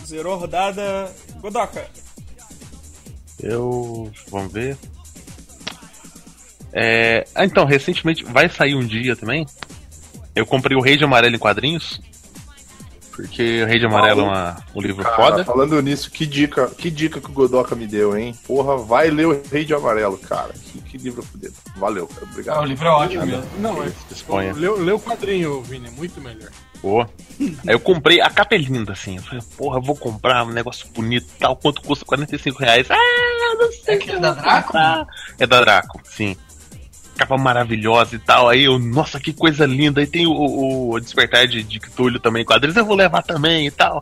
Zerou a rodada. Godoka. Eu. Vamos ver. É, ah, então, recentemente vai sair um dia também. Eu comprei o Rei de Amarelo em quadrinhos. Porque o Rei de Amarelo é uma- um livro Cara, foda. falando nisso, que dica, que dica que o Godoka me deu, hein? Porra, vai ler o Rei de Amarelo, cara. Que, que livro fudido. Valeu, cara. Ah, o Obrigado. livro é ótimo mesmo. Não, é. Disponha. Lê, lê o quadrinho, Vini, é muito melhor. Pô. Aí eu comprei, a capa é linda, assim. Eu falei, porra, vou comprar um negócio bonito e tal. Quanto custa? 45 reais. Ah, não sei. É aquele da Draco? É da Draco, sim. Capa maravilhosa e tal. Aí eu, nossa, que coisa linda. Aí tem o, o- o Despertar de, de Cthulhu também, quadrinhos, eu vou levar também e tal.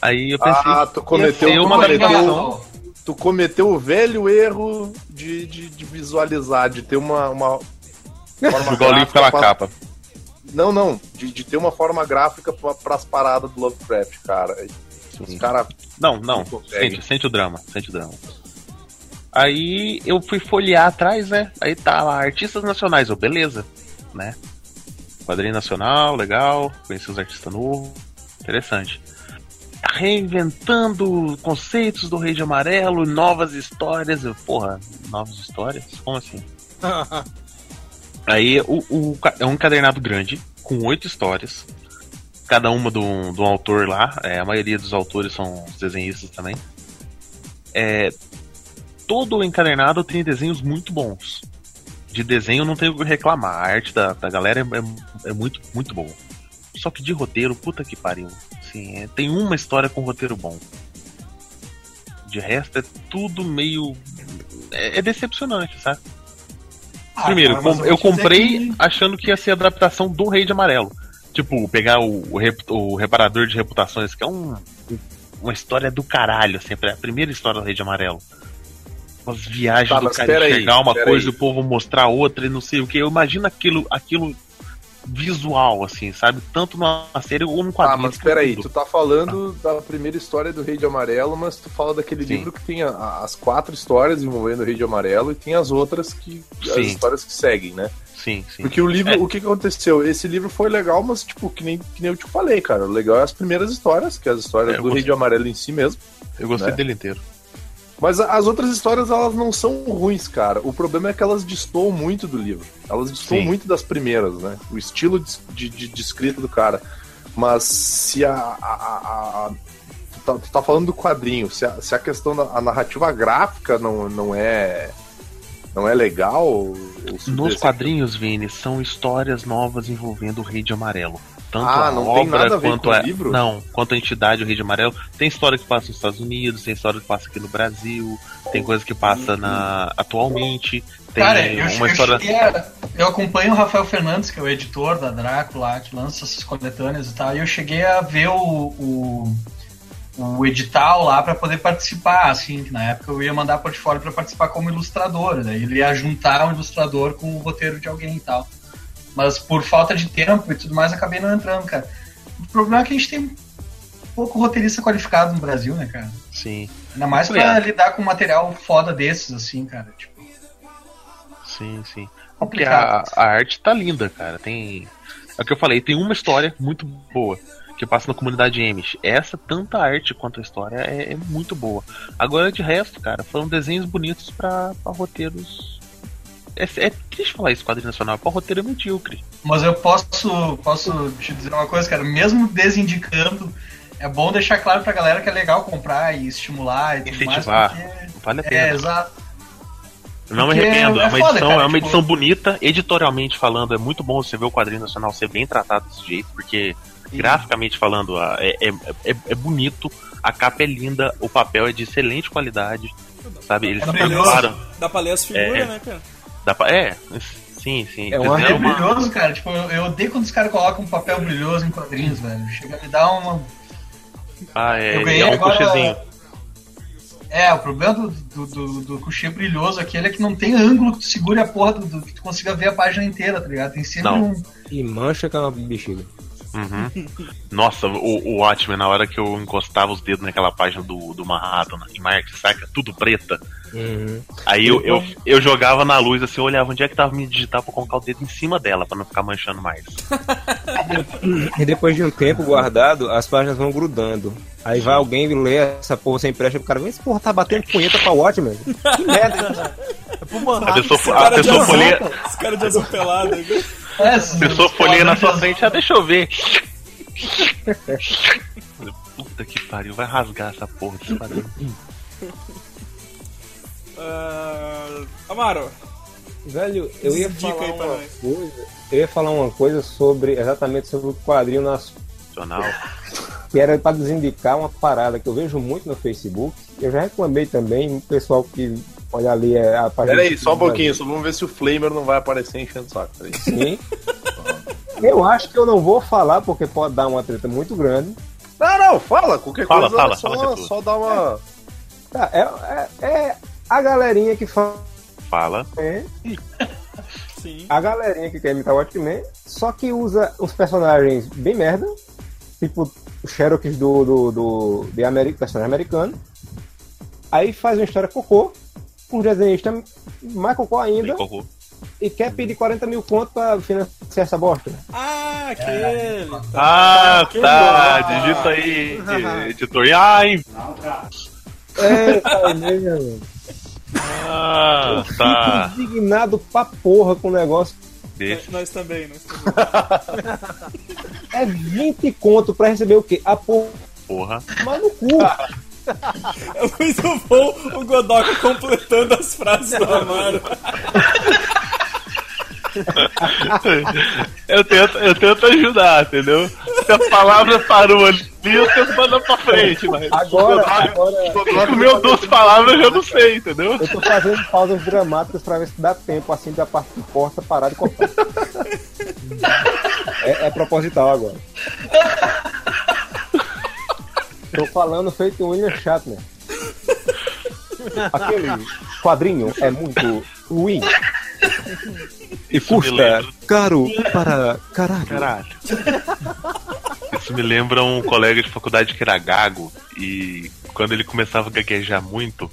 Aí eu pensei, Ah, tu cometeu, tu uma cometeu, tu cometeu o velho erro de, de, de visualizar, de ter uma. uma forma jogar o livro pela pra- capa. Não, não. De, de ter uma forma gráfica pra, pras paradas do Lovecraft, cara. Os caras. Não, não. Não. Sente, sente o drama, sente o drama. Aí eu fui folhear atrás, né? Aí tá lá, artistas nacionais, eu, beleza, né? Quadrinho nacional, legal, conheci os artistas novos, interessante. Reinventando conceitos do Rei de Amarelo, novas histórias. Eu, porra, novas histórias? Como assim? Aí o, o é um encadernado grande, com oito histórias, cada uma de um, autor lá. é, a maioria dos autores são os desenhistas também. É, todo o encadernado tem desenhos muito bons. De desenho não tenho o que reclamar. A arte da, da galera é, é- é muito, muito boa. Só que de roteiro, puta que pariu. Assim, é, tem uma história com roteiro bom. De resto é tudo meio. É, é decepcionante, sabe? Ah, Primeiro, cara, com- eu dizer comprei que- achando que ia ser a adaptação do Rei de Amarelo. Tipo, pegar o, o, rep- o Reparador de Reputações, que é um, um- uma história do caralho, sempre. É a primeira história do Rei de Amarelo. As viagens Tá, do cara pera aí, enxergar uma coisa aí. e o povo mostrar outra e não sei o que. Eu imagino aquilo, aquilo visual, assim, sabe? Tanto numa série ou num Ah, quadrinho. mas peraí, tu tá falando da primeira história do Rei de Amarelo, mas tu fala daquele Sim. livro que tem a- as quatro histórias envolvendo o Rei de Amarelo e tem as outras que. as Sim. histórias que seguem, né? Sim, sim. Porque o livro, É. o que, aconteceu? Esse livro foi legal, mas, tipo, que nem, que nem eu te falei, cara. O legal é as primeiras histórias, que é as histórias É, do Rei gostei. de Amarelo em si mesmo. Eu gostei né? dele inteiro. Mas as outras histórias, elas não são ruins, cara. O problema é que elas destoam muito do livro. Elas destoam Sim. muito das primeiras, né? O estilo de, de, de- escrita do cara. Mas se a. a- a- tu, tá, tu tá falando do quadrinho, se a, se a questão da a narrativa gráfica não, não é. Não é legal. Nos quadrinhos, Vini, são histórias novas envolvendo o Rei de Amarelo. Tanto Ah, a não tem obra nada a ver quanto a. livro? Não, quanto a entidade, o Rei de Amarelo. Tem história que passa nos Estados Unidos, tem história que passa aqui no Brasil, tem coisa que passa na atualmente. Tem Cara, eu, uma eu história. a- eu acompanho o Rafael Fernandes, que é o editor da Draco lá, que lança essas coletâneas e tal, e eu cheguei a ver o, o, o edital lá pra poder participar, assim, que na época eu ia mandar portfólio pra participar como ilustrador, daí ele ia juntar um ilustrador com o roteiro de alguém e tal. Mas por falta de tempo e tudo mais, acabei não entrando, cara. O problema é que a gente tem pouco roteirista qualificado no Brasil, né, cara? Sim, Ainda mais pra lidar com material foda desses, assim, cara. Tipo, sim, sim. Porque a, complicado. a arte tá linda, cara. Tem. É o que eu falei, tem uma história muito boa. Que passa na comunidade Amish. Essa, tanto a arte quanto a história, é, é muito boa. Agora, de resto, cara, foram desenhos bonitos pra roteiros. É, é triste falar isso, quadrinho nacional, pra roteiro é medíocre. Mas eu posso, posso te dizer uma coisa, cara. Mesmo desindicando, é bom deixar claro pra galera que é legal comprar e estimular e tudo Incentivar. mais. Porque... Vale a pena. É, exato. Não me Porque arrependo. É é uma foda, edição, cara, é uma tipo- edição bonita, editorialmente falando, é muito bom você ver o quadrinho nacional ser bem tratado desse jeito, porque graficamente falando, é, é, é, é bonito, a capa é linda, o papel é de excelente qualidade. Sabe, eles É se brilhoso. preocuparam. Dá pra ler as figuras, É. né, cara? Dá pra, é, sim, sim. É uma- É Desenho brilhoso, cara. Tipo, eu, eu odeio quando os caras colocam um papel brilhoso em quadrinhos, velho. Chega a me dar uma. Ah, é, Eu ganhei é um agora- cochezinho. É, o problema do, do, do, do cochê brilhoso aquele é que não tem ângulo que tu segure a porra do, do- que tu consiga ver a página inteira, tá ligado? Tem sempre Não. um. E mancha que é uma bexiga. Uhum. Nossa, o, o Watchmen, na hora que eu encostava os dedos naquela página do, do Manhattan, em Marx, saca? Tudo preta. Uhum. Aí eu, eu, eu jogava na luz assim, eu olhava onde é que tava me digitar pra colocar o dedo em cima dela, pra não ficar manchando mais. E depois de um tempo guardado, as páginas vão grudando. Aí vai alguém ler essa porra sem presta, o cara vem, esse porra tá batendo punheta pra Watchmen. Que merda. É pro A Manhattan. pessoa, a cara de pessoa folheia, esse cara de azul pelado. Né? É, a pessoa folheia na sua frente, ah, deixa eu ver. Puta que pariu, vai rasgar essa porra desse quadrinho. Ah, Amaro, Velho, eu ia Dica falar aí pra uma nós. coisa. Eu ia falar uma coisa sobre. Exatamente sobre o quadrinho nas Nacional. que era para desindicar uma parada que eu vejo muito no Facebook. Eu já reclamei também, o pessoal que olha ali é a página. Pera aí, só um do pouquinho, só vamos ver se o Flamer não vai aparecer enchendo o saco. Peraí. Sim. Eu acho que eu não vou falar porque pode dar uma treta muito grande. Não, não, fala, qualquer Fala, coisa, fala, só, fala só dá uma. Tá, é, é, é a galerinha que fala. Fala. sim. A galerinha que quer imitar o Watchmen, só que usa os personagens bem merda, tipo os Cherokees do, do, do, de Ameri- personagem americano. Aí faz uma história cocô, um desenhista mais cocô ainda, Bem cocô. e quer pedir 40 mil conto pra financiar essa bosta. Ah, aquele. Ah, tá. Digita aí, editor. Ai, É, tá mesmo. ah, tá. Indignado pra porra com o negócio. Deixa. Nós também, nós também. É 20 conto pra receber o quê? A porra Porra. no cu. É muito bom o Godoka completando as frases do Amaro. Eu tento, eu tento ajudar, entendeu? Se a palavra parou ali, eu tento mandar pra frente, mas. Agora, agora O meu duas palavras eu não sei, entendeu? eu tô fazendo pausas dramáticas pra ver se dá tempo assim da parte que corta parar de cortar. É, é proposital agora. Tô falando feito o William Shatner. Aquele quadrinho é muito ruim. E Isso custa caro para caralho. Caralho. Isso me lembra um colega de faculdade que era gago e quando ele começava a gaguejar muito,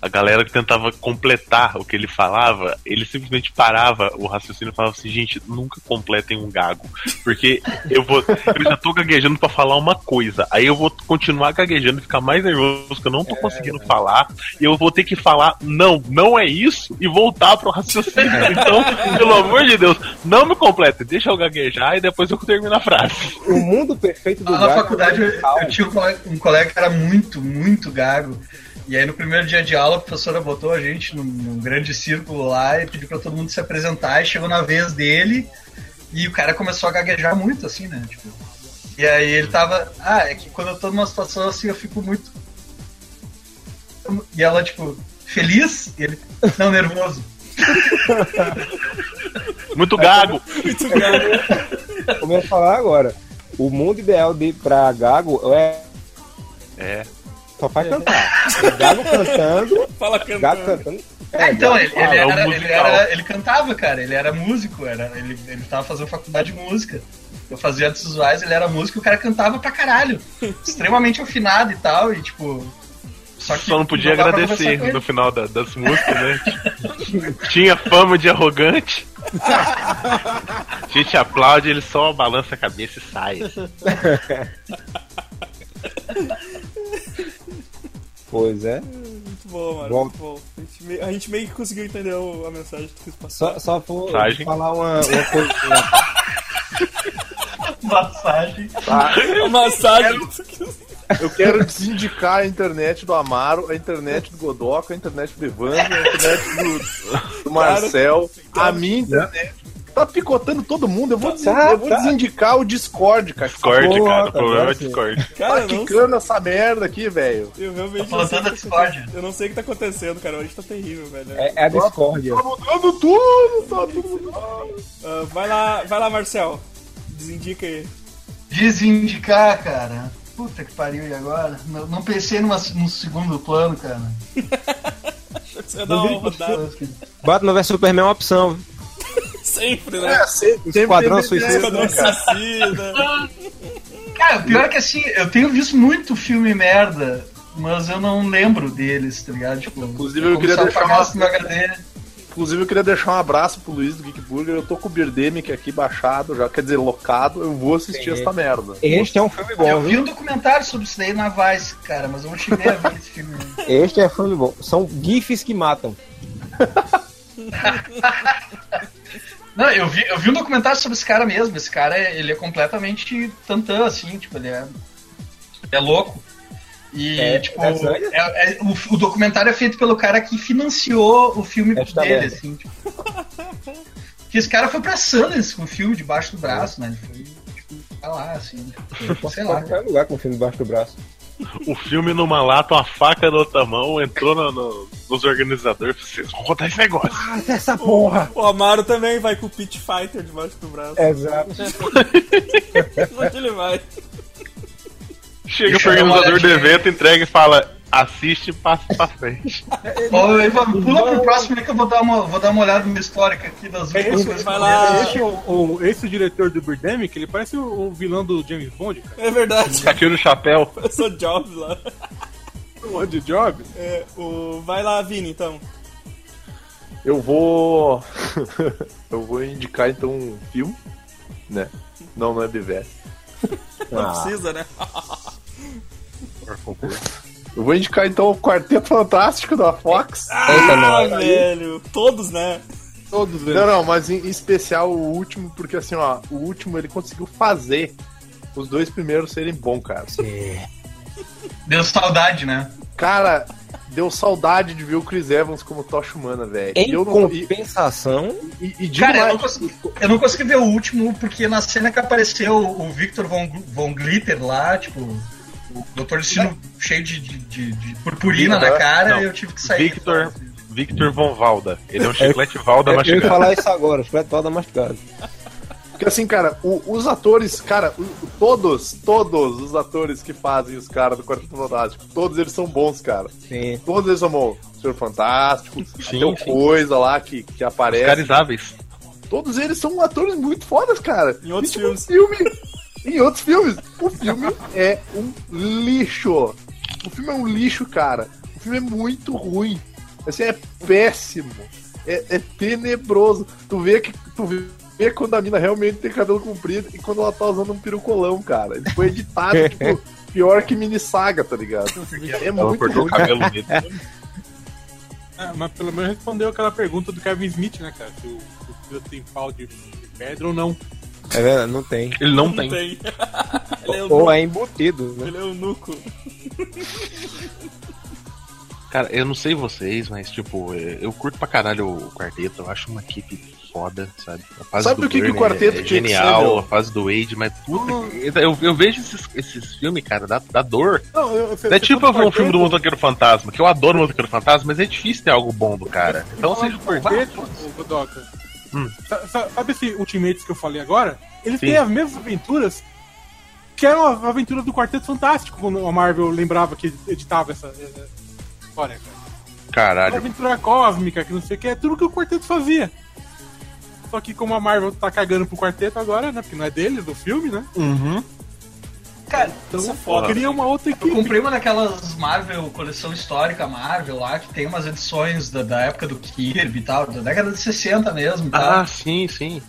a galera que tentava completar o que ele falava, ele simplesmente parava o raciocínio e falava assim, gente, nunca completem um gago. Porque eu vou. Eu já tô gaguejando pra falar uma coisa. Aí eu vou continuar gaguejando e ficar mais nervoso que eu não tô conseguindo falar. E eu vou ter que falar, não, não é isso, e voltar pro raciocínio. Então, pelo amor de Deus, não me complete, deixa eu gaguejar e depois eu termino a frase. O mundo perfeito do Na gago faculdade é eu, eu tinha um colega, um colega que era muito, muito gago. E aí no primeiro dia de aula a professora botou a gente num, num grande círculo lá e pediu pra todo mundo se apresentar e chegou na vez dele e o cara começou a gaguejar muito, assim, né? Tipo, e aí ele tava. Ah, é que quando eu tô numa situação assim eu fico muito. E ela, tipo, feliz? E ele. Não, nervoso. Muito gago. Muito gago. Como eu falar agora, o mundo ideal de, pra Gago é É. só faz cantar. O Gago cantando, Fala Gago cantando. cantando. É, então, ele, ele, é um era, ele, era- ele cantava, cara, ele era músico, era, ele, ele tava fazendo faculdade de música. Eu fazia artes visuais, ele era músico e o cara cantava pra caralho. extremamente afinado e tal, e tipo. Só que Só não podia pra agradecer ele. no final da- das músicas, né? Tinha fama de arrogante. A gente aplaude, ele só balança a cabeça e sai. Pois é. Muito bom, mano. Bom. Muito bom. A gente, meio, a gente meio que conseguiu entender o- a mensagem que tu quis passar. Só, só vou Mensagem. falar uma, uma coisa. Massagem. A massagem. Eu quero desindicar a internet do Amaro, a internet do Godoca, a internet do Evandro, a internet do, do Marcel, a minha internet. Tá picotando todo mundo. Eu vou, des- Tá, eu vou tá. desindicar o Discord, cara. Discord, Porra, cara. O tá problema é. Discord. Cara, Tá eu não, quicando essa merda aqui, velho. eu realmente Tá não sei, o faltando a que tá Discord. acontecendo. eu não sei o que tá acontecendo, cara. Hoje tá terrível, velho. É, é a discórdia. Tá mudando tudo, tá tudo mudando. Ah, vai lá, vai lá, Marcel. Desindica aí. Desindicar, cara. Puta que pariu, e agora? Não, não pensei numa, num segundo plano, cara. Você dá uma rodada Batman vs Superman é uma opção. Sempre, né? É, se- sempre Esquadrão Suicida. Esquadrão né, cara? Suicida. Cara, o pior é que assim, eu tenho visto muito filme merda, mas eu não lembro deles, tá ligado? Tipo, Inclusive, eu como queria deixar uma- no HD. Inclusive, eu queria deixar um abraço pro Luiz do Geek Burger. Eu tô com o Birdemic aqui baixado, já quer dizer, locado. Eu vou assistir Sim. essa merda. Este é um filme bom, Eu vi viu? um documentário sobre isso daí na Vice, cara, mas eu não cheguei a ver esse filme. Este é filme bom. São GIFs que matam. Não, eu vi, eu vi um documentário sobre esse cara mesmo. Esse cara, é- ele é completamente tantã, assim, tipo, ele é, é louco. E, É, tipo, é sério? é- é- o, o documentário é feito pelo cara que financiou o filme Esta dele, assim, tipo. Que esse cara foi pra Sundance com o filme debaixo do braço, né? Ele foi, tipo, pra lá, assim, tipo, sei lá. Qualquer lugar com o filme debaixo do braço. O filme numa lata, uma faca na outra mão, entrou no- no- nos organizadores. Vocês vão contar esse negócio. Ah, essa porra! O Amaro também vai com o Pit Fighter debaixo do braço. Exato. Onde ele vai? Chega Deixa pro uma organizador do evento, entrega e fala: assiste e passa pra frente. Ó, Ivan, pula pro próximo aí que eu vou dar uma, vou dar uma olhada no histórico aqui das últimas Esse, coisas. lá. esse, o, o- esse diretor do Birdemic, ele parece o, o vilão do James Bond, cara. É verdade. Tira o chapéu. Eu sou Jobs lá. O Andy Jobs. É, o... Vai lá, Vini, então. Eu vou. eu vou indicar então um filme, né? Não, não é BVS. Não Ah. precisa, né? Eu vou indicar então o Quarteto Fantástico da Fox. Eita, Ah, nós. velho. Todos, né? Todos eles. Não, não, mas em especial o último, porque assim, ó, o último ele conseguiu fazer os dois primeiros serem bons, cara. Deu saudade, né? Cara, deu saudade de ver o Chris Evans como Tocha Humana, velho. Em E eu não. E, compensação, e, e digo Cara, eu mais- não, consegui, eu não consegui ver o último, porque na cena que apareceu o Victor Von, Von Glitter lá, tipo, o Doutor Destino cheio de, de, de- de purpurina na cara, Não. eu tive que sair. Victor, Victor Von Valda. Ele é um chiclete Valda eu ia mastigado. falar isso agora, os flat da mastigado. Porque assim, cara, o- os atores, cara, o- todos, todos os atores que fazem os caras do Quarteto Fantástico, todos eles são bons, cara. Sim. Todos eles são bons. O Senhor Fantástico, Sim, até o sim. Coisa lá que, que aparece. Carizáveis. Todos eles são atores muito fodas, cara. Em outros E, tipo, filmes. filme. Em outros filmes. O filme é um lixo. O filme é um lixo, cara. O filme é muito ruim. Assim, é péssimo. É, é tenebroso. Tu vê que. Tu vê quando a mina realmente tem cabelo comprido e quando ela tá usando um perucolão, cara. Ele foi editado, tipo, pior que mini saga, tá ligado? É Ela muito cortou ruim. o cabelo dele. Ah, mas pelo menos respondeu aquela pergunta do Kevin Smith, né, cara? Se o, se o tem pau de, de pedra ou não. É verdade, não tem. Ele não Não tem. tem. ele, é um Ou nuco. é embutido, né? ele é um nuco. Cara, eu não sei vocês, mas tipo, eu curto pra caralho o quarteto. Eu acho uma equipe foda, sabe? A fase Sabe do o que que o quarteto é tinha que ser, genial, meu? a fase do Wade, mas puta que... eu, eu vejo esses, esses filmes, cara, dá, dá dor. Não, eu, eu, É tipo eu ver um filme do Motoqueiro Fantasma, que eu adoro o Motoqueiro Fantasma, mas é difícil ter algo bom do cara. Então seja por quarteto, o Godoka. Hum. Sa- sa- Sabe esse Ultimates que eu falei agora? Eles Sim. têm as mesmas aventuras que eram a aventura do Quarteto Fantástico, quando a Marvel lembrava que editava essa, essa história, cara. Caralho. aventura cósmica, que não sei o que, é tudo que o quarteto fazia. Só que como a Marvel tá cagando pro quarteto agora, né? Porque não é deles, do filme, né? Uhum. Cara, Então é foda. cria uma outra eu equipe. comprei uma daquelas Marvel, coleção histórica Marvel lá, que tem umas edições da, da época do Kirby e tal, da década de 60 mesmo tal. Ah, sim, sim.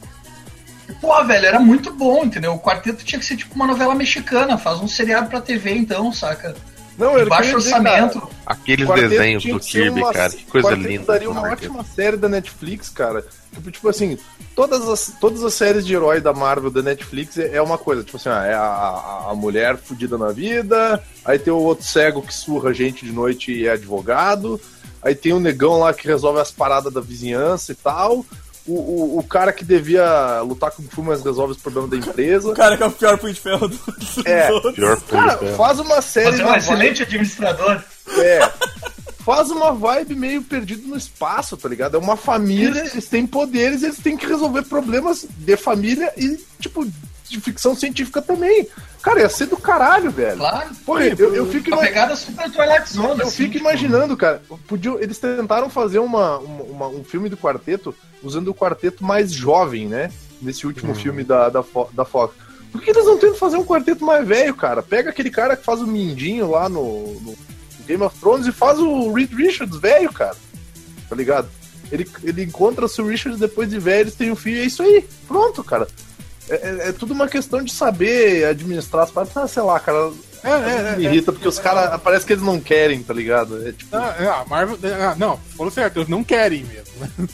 Pô, velho, era muito bom, entendeu? O quarteto tinha que ser tipo uma novela mexicana, faz um seriado pra TV então, saca? Não, De eu baixo orçamento. cara, Aqueles desenhos do Kirby, uma- cara, que coisa Quarteto linda. daria uma Quarteto. ótima série da Netflix, cara. Tipo, tipo assim, todas as, todas as séries de herói da Marvel da Netflix é, é uma coisa, tipo assim, ah, é a, a, mulher fudida na vida, aí tem o outro cego que surra gente de noite e é advogado, aí tem o negão lá que resolve as paradas da vizinhança e tal. O, o, o cara que devia lutar com o Fu, mas resolve os problemas da empresa. O cara que é o pior punho de ferro do, dos É, outros. Pior Cara, faz uma série. Você é um excelente administrador. É. Faz uma vibe meio perdido no espaço, tá ligado? É uma família, eles têm poderes, eles têm que resolver problemas de família e, tipo, de ficção científica também. Cara, ia ser do caralho, velho. Claro. Pô, eu, eu fico Uma pegada super Twilight Zone. eu assim, fico tipo, imaginando, cara. Podiam, eles tentaram fazer uma, uma- uma- um filme do quarteto usando o quarteto mais jovem, né? Nesse último filme da, da, Fo- da Fox. Por que eles não tentam fazer um quarteto mais velho, cara? Pega aquele cara que faz o Mindinho lá no, no Game of Thrones e faz o Reed Richards velho, cara. Tá ligado? Ele, ele encontra o Sir Richards depois de velho, eles têm um filho, é isso aí. Pronto, cara. É, é- é tudo uma questão de saber administrar as partes. Ah, sei lá, cara. É, é, é. Me irrita porque os caras. Parece que eles não querem, tá ligado? É tipo. Ah, é, a Marvel. ah, não, falou certo, eles não querem mesmo. né?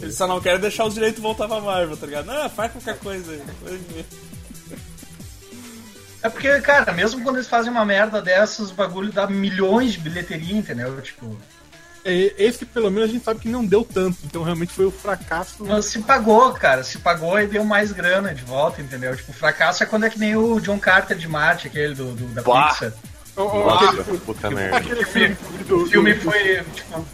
Eles só não querem deixar os direitos voltar pra Marvel, tá ligado? Não, faz qualquer coisa aí. É porque, cara, mesmo quando eles fazem uma merda dessas, o bagulho dá milhões de bilheteria, entendeu? Tipo, É, Esse, pelo menos, a gente sabe que não deu tanto. Então, realmente foi o fracasso. mas se pagou, cara. Se pagou e deu mais grana de volta, entendeu? Tipo, o fracasso é quando é que nem o John Carter de Marte, aquele do, do- da Bah. Pixar. Ó, Nossa, aquele- puta merda. aquele O filme, do- o filme do- foi, tipo...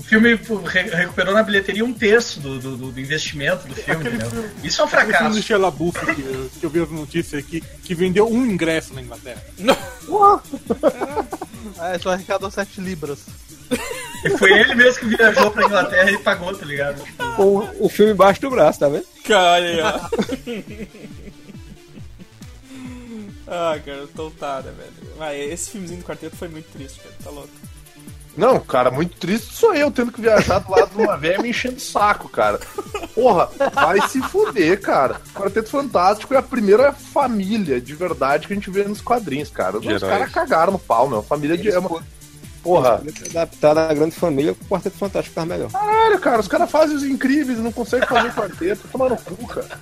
O filme re- recuperou na bilheteria um terço do, do, do- investimento do filme, Aquele filme- Isso é um aquele filme do fracasso. Shia LaBeouf que, eu- que eu vi as notícias aqui, que vendeu um ingresso na Inglaterra. É, só arrecadou 7 libras. E foi ele mesmo que viajou pra Inglaterra e pagou, tá ligado? O, o filme embaixo do braço, tá vendo? Cara, ah, cara, tô tada, velho. Ah, esse filmezinho do quarteto foi muito triste, cara. Tá louco. Não, cara, muito triste sou eu tendo que viajar do lado de uma velha me enchendo o saco, cara. Porra, vai se fuder, cara. Quarteto Fantástico é a primeira família de verdade que a gente vê nos quadrinhos, cara. Os caras cagaram no pau, meu. Família de. É uma... Porra, Podia ter adaptado a grande família, o Quarteto Fantástico tava melhor. caralho, cara, os caras fazem os incríveis e não conseguem fazer quarteto. Toma no cu, cara.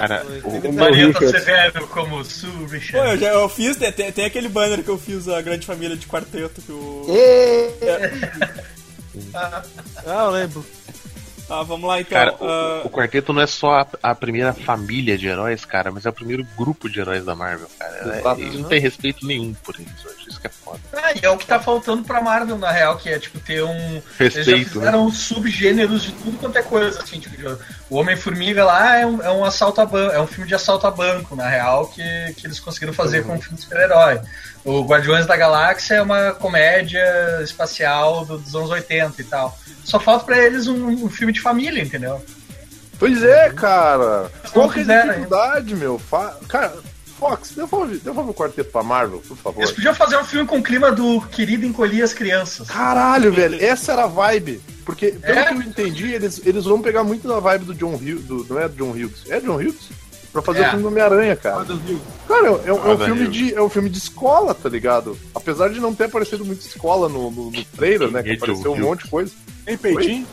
Cara, o, O Marieta Richards. Severo como Sue Pô, eu, Richard. já, eu fiz, tem, tem- aquele banner que eu fiz, a grande família de quarteto, que o... Ah, eu lembro. Ah, vamos lá então. cara, ah, o, o quarteto não é só a, a primeira família de heróis, cara, mas é o primeiro grupo de heróis da Marvel, cara. É, Exato. e não tem respeito nenhum por eles hoje. Isso que é foda. Ah, e é o que tá faltando pra Marvel, na real, que é, tipo, ter um... Eles já Respeito, né? fizeram subgêneros de tudo quanto é coisa, assim, tipo, de- o Homem-Formiga lá é um, é um assalto a banco, é um filme de assalto a banco, na real, que, que eles conseguiram fazer com um filme de super-herói. O Guardiões da Galáxia é uma comédia espacial do- dos anos 80 e tal. Só falta pra eles um, um filme de família, entendeu? Pois é, cara. Qual que é a dificuldade, meu? Fa... Cara, Fox, devolve, devolve o quarteto pra Marvel, por favor. Eles podiam fazer um filme com o clima do Querido Encolher as Crianças. Caralho, velho, essa era a vibe. Porque, pelo É? que eu entendi, eles, eles vão pegar muito da vibe do John Hughes. Do, não é do John Hughes? É John Hughes? Pra fazer É. o filme do Homem-Aranha, cara. Cara, é, é um- é um Adam filme de, é um filme de escola, tá ligado? Apesar de não ter aparecido muito escola no, no, no trailer, né? Que é apareceu um Hughes? monte de coisa. Tem peitinho?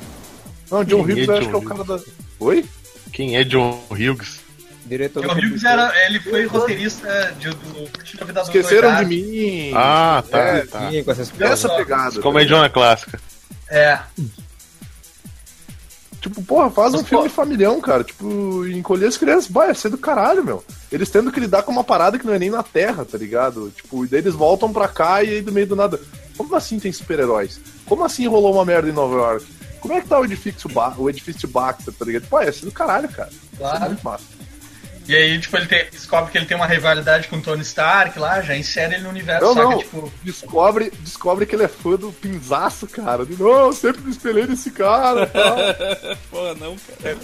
Não, John Quem é Hughes eu acho John que é o cara da. Oi? Quem é John Hughes? Diretor John Hughes era, ele foi roteirista de, do Curtindo a Esqueceram de mim. Ah, tá, É, tá. com essas Essa pegada. Comédia clássica. É. Tipo, porra, faz um Mas, filme pô- de familhão, cara. Tipo, encolher as crianças. Vai, ia ser do caralho, meu. Eles tendo que lidar com uma parada que não é nem na Terra, tá ligado? Tipo, e daí eles voltam pra cá e aí do meio do nada. Como assim tem super-heróis? Como assim rolou uma merda em Nova York? Como é que tá o edifício, ba o edifício Baxter, tá ligado? Pô, ia ser do caralho, cara. Isso é Claro. muito massa. E aí, tipo, ele tem- descobre que ele tem uma rivalidade com o Tony Stark lá, já insere ele no universo, Não, só não. que, tipo, Descobre, descobre que ele é fã do Pinzaço, cara. De, não, eu sempre me espelhei nesse cara. Porra, não, cara.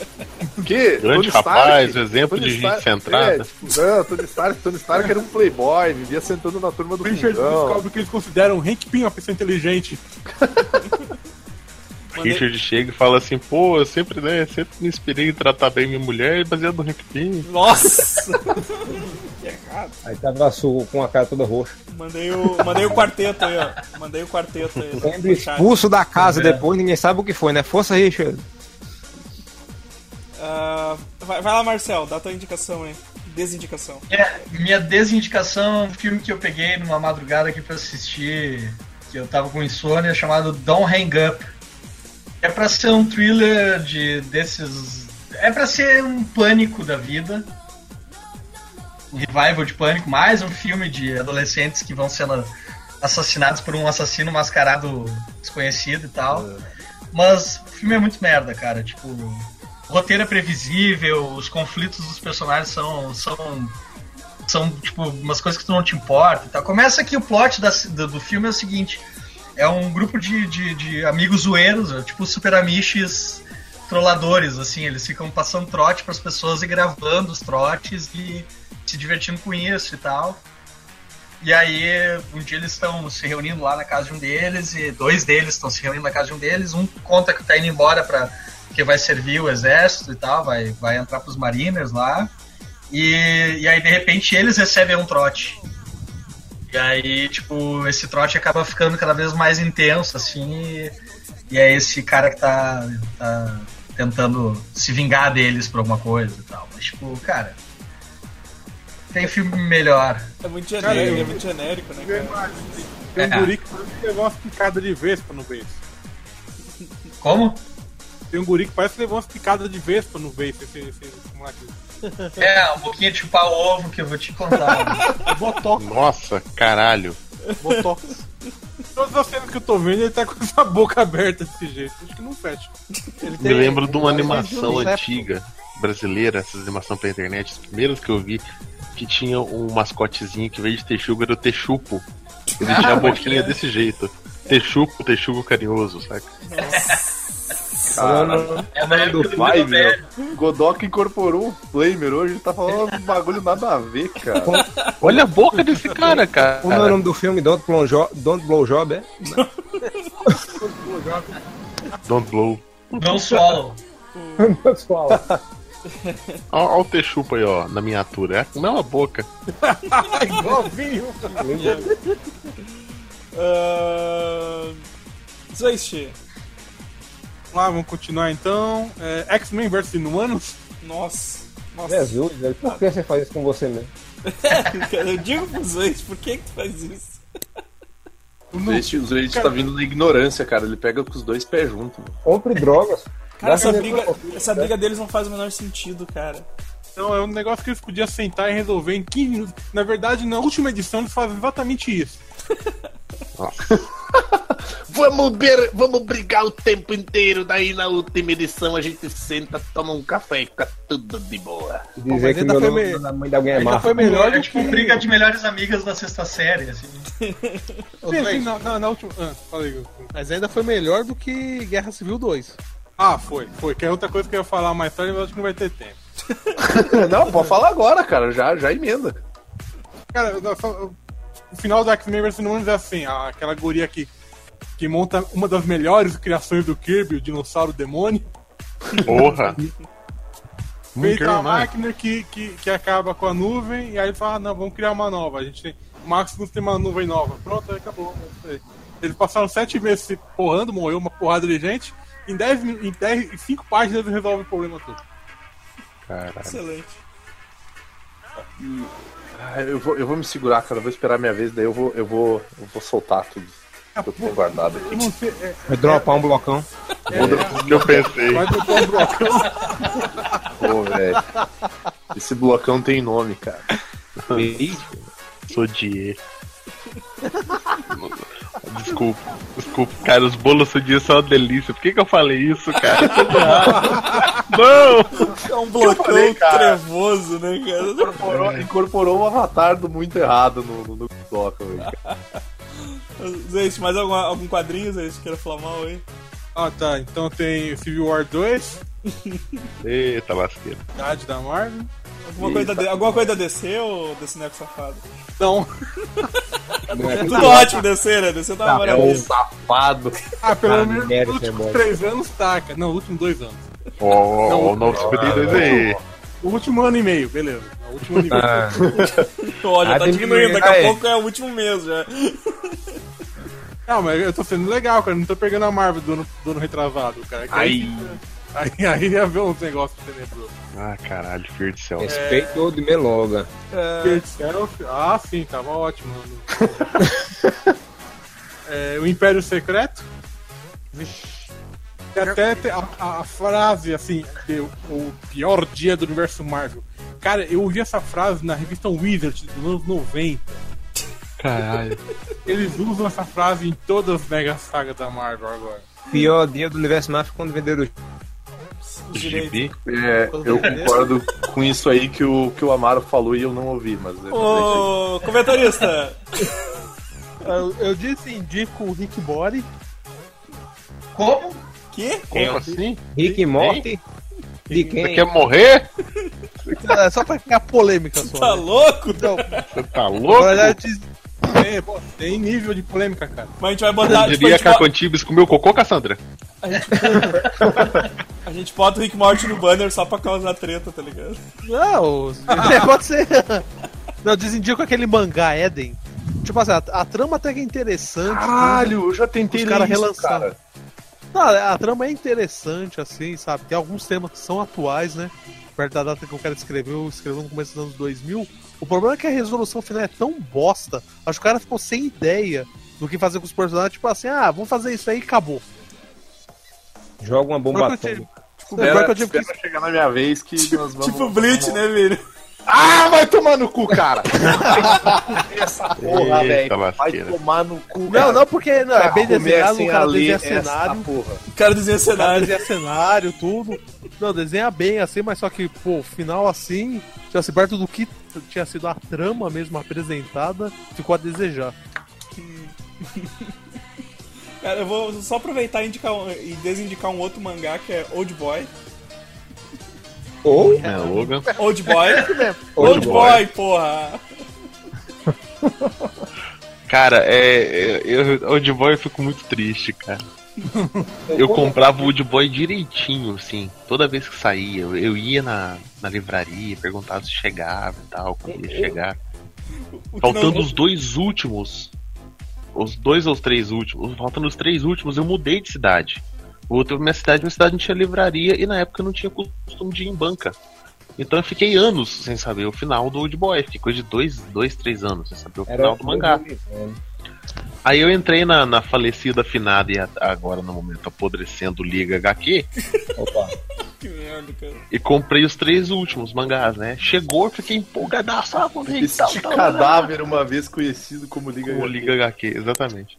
Porque Grande rapaz, exemplo de gente centrada. É, tipo, não, Tony Stark, Tony Stark era um playboy, vivia sentando na turma do Richard Pingão. descobre que eles consideram o Hank Pym uma pessoa inteligente. Richard chega e fala assim, pô, eu sempre, né, sempre me inspirei em tratar bem minha mulher baseado no Hank Pym. Nossa! Aí tava a Su com a cara toda roxa. mandei, o, mandei o quarteto aí, ó. Mandei o quarteto aí. Chat. expulso da casa É. depois, ninguém sabe o que foi, né? Força, Richard. Ah, vai, vai lá, Marcel, dá tua indicação aí. Desindicação. é, minha desindicação é um filme que eu peguei numa madrugada aqui pra assistir, que eu tava com insônia, chamado Don't Hang Up. É pra ser um thriller de desses. É pra ser um pânico da vida. Um revival de pânico, mais um filme de adolescentes que vão sendo assassinados por um assassino mascarado desconhecido e tal. Mas o filme é muito merda, cara. Tipo, o roteiro é previsível, os conflitos dos personagens são, são são, tipo, umas coisas que tu não te importa e tal. Começa que o plot da- do, do filme é o seguinte: é um grupo de, de, de amigos zoeiros, é tipo super amiches trolladores, assim, eles ficam passando trote pras pessoas e gravando os trotes e se divertindo com isso e tal. E aí, um dia eles estão se reunindo lá na casa de um deles, e dois deles estão se reunindo na casa de um deles. Um conta que tá indo embora para que vai servir o exército e tal, vai, vai entrar pros mariners lá. E, e aí, de repente, eles recebem um trote. E aí, tipo, esse trote acaba ficando cada vez mais intenso, assim, e, e é esse cara que tá, tá tentando se vingar deles por alguma coisa e tal. Mas, tipo, cara, tem filme melhor. É muito genérico, é muito genérico, né, cara? Tem um É. guri que parece que levou umas picadas de vespa no beijo. Como? Tem um guri que parece que levou umas picadas de vespa no beijo, esse, esse, esse moleque. É, um pouquinho de chupar o ovo que eu vou te contar. Botox, Nossa, caralho. Botox. Todas as cenas que eu tô vendo, ele tá com essa boca aberta desse jeito. Acho que não fecha. Ele Me lembro de uma animação antiga, brasileira, essas animações pela internet, as primeiras que eu vi, que tinha um mascotezinho que, em vez de texugo, era o texupo. Ele tinha a boquinha desse jeito. Texupo, texugo carinhoso, saca? Caralho. É da época do Vitor Velho. meu. Godok incorporou um flamer hoje, tá falando um bagulho nada a ver, cara. Olha a boca desse cara, cara. Como é o nome do filme? Don't Blow Job, Don't Blow Job é? Don't blow. Não swallow. Pessoal. Olha o texupo aí, ó, na miniatura. É a mesma boca. Igualzinho. Uh... Zweishi. Vamos lá, vamos continuar então. É, X-Men vs Inumanos. Nossa. Nossa. Jesus, velho, por que você faz isso com você mesmo? Cara, eu digo pro Zweishi, por que que tu faz isso? O Zwist tá vindo na ignorância, cara. Ele pega com os dois pés juntos. meu. Compre drogas. Cara, essa briga, essa briga deles não faz o menor sentido, cara. Então é um negócio que eles podiam sentar e resolver em 15 minutos. Na verdade, na última edição eles fazem exatamente isso. Vamos, ber, vamos brigar o tempo inteiro, daí na última edição a gente senta, toma um café e fica tudo de boa. Dizer mas que meu foi nome me- da mãe de alguém é Ainda Marco. foi melhor É do tipo que... briga de melhores amigas da sexta série, assim. Sim, na, na- na última. Ah, falei. Mas ainda foi melhor do que Guerra Civil 2. Ah, foi, foi. Que é outra coisa que eu ia falar mais tarde, mas acho que não vai ter tempo. Não, pode falar agora, cara. Já, já emenda. Cara, só- o final do X-Men vs Inumanos é assim: a- aquela guria que, que monta uma das melhores criações do Kirby, o dinossauro demônio. Porra. Feita mais. máquina que, que, que acaba com a nuvem, e aí fala, ah, não, vamos criar uma nova. A gente tem. O Maximus tem uma nuvem nova. Pronto, aí acabou. é. Eles passaram sete meses se porrando, morreu uma porrada de gente. Em dez, em dez, em cinco páginas eles resolvem o problema todo. Caralho. Excelente. Ah, eu, vou, eu vou me segurar, cara. Eu vou esperar minha vez, daí eu vou, eu vou, eu vou soltar tudo que eu tenho guardado aqui. não sei, é, Vai dropar um blocão. O que eu pensei. vai botar um blocão. Pô, velho. Esse blocão tem nome, cara. Sou Die. Desculpa, desculpa. Cara, os bolos Sodier são uma delícia. Por que, que eu falei isso, cara? Não! É um blocão falei, trevoso, né, cara? Incorporou, incorporou o avatar do muito errado no, no, no bloco, velho. Zweishi, mais alguma, algum quadrinho, Zweishi, queira falar mal aí? Ah, tá. Então tem Civil War 2, Eita, lasqueira. Idade da Marvel. Alguma coisa, da, alguma coisa DC ou desse neco safado? Não. É tudo ótimo DC, né? DC tá uma É um maravilha. safado. Ah, pelo Ah, menos nos últimos três anos tá, cara. Não, nos últimos dois anos. Ó, o novo Super aí. O último ano e meio, beleza. O último ano e meio. Ah, já Ah, tá diminuindo, daqui a aí. pouco é o último mês já. Não, mas eu tô sendo legal, cara. Não tô pegando a Marvel do ano, do ano retrasado, cara. Que Aí, aí, aí ia ver uns negócios tenebrosos. Ah, caralho, Fear de Céu. respeito de Meloga. Fear Self. Ah, sim, tava ótimo. É, o Império Secreto. E até a, a- a frase, assim, de, o pior dia do universo Marvel. Cara, eu ouvi essa frase na revista Wizard dos anos 90. Caralho. Eles usam essa frase em todas as mega sagas da Marvel agora. Pior dia do universo Marvel quando venderam direitos. Gibi. É, eu concordo com isso aí que o, que o Amaro falou e eu não ouvi, mas. é- Ô, comentarista! Eu, eu disse indico o Rick Body. Como? Que? Como assim? Rick e Morty? De Você quem? quer morrer? É, só pra criar polêmica só. Tá né? louco? Então, Você tá louco? verdade, diz- Tem, pô, tem nível de polêmica, cara. Mas a gente vai botar. A, Diria gente bo- Cacantibes comeu cocô, Cassandra? a gente bota o Rick Morty no banner só pra causar treta, tá ligado? Não, é, pode ser. Não, desindico aquele mangá Eden. Tipo assim, a, a trama até que é interessante. Caralho, eu já tentei Os isso, relançaram. cara. Não, a trama é interessante, assim, sabe? Tem alguns temas que são atuais, né? Perto da data que o cara escreveu, escreveu no começo dos anos 2000. O problema é que a resolução final é tão bosta. Acho que o cara ficou sem ideia do que fazer com os personagens. Tipo assim, ah, vamos fazer isso aí e acabou. Joga uma bomba atômica. que eu tive que espera chegar na minha vez que nós vamos. Tipo Bleach, né, velho? Ah, vai tomar no cu, cara! Essa porra, velho. Vai tomar no cu, Não, cara. não, porque não, é bem Comecem desenhado, o a cara desenha cenário. porra. O cara desenha O cara cenário. desenha cenário, tudo. Não, desenha bem assim, mas só que, pô, o final assim, já se perto do que tinha sido a trama mesmo apresentada, ficou a desejar. Cara, eu vou só aproveitar e, indicar e desindicar um outro mangá que é Old Boy. Ou É, Logan. Old Boy. Old Old Boy, porra. Cara, é. Eu, Old Boy eu fico muito triste, cara. Eu comprava o Old Boy direitinho, assim. Toda vez que saía, eu, eu ia na, na livraria, perguntava se chegava e tal, quando ia chegar. Faltando os dois últimos. Os dois ou os três últimos. Faltando os três últimos, eu mudei de cidade. Outra, minha cidade, minha cidade não tinha livraria e na época eu não tinha costume de ir em banca. Então eu fiquei anos sem saber o final do Old Boy. Fiquei coisa de dois, dois, três anos sem saber o final do mangá. Aí eu entrei na, na falecida finada e a- agora no momento apodrecendo Liga HQ Opa. Que merda, cara. e comprei os três últimos mangás, né? Chegou, fiquei empolgadaço. Ah, vou ler e tal, tal, cadáver, uma vez conhecido como Liga O Liga HQ, exatamente.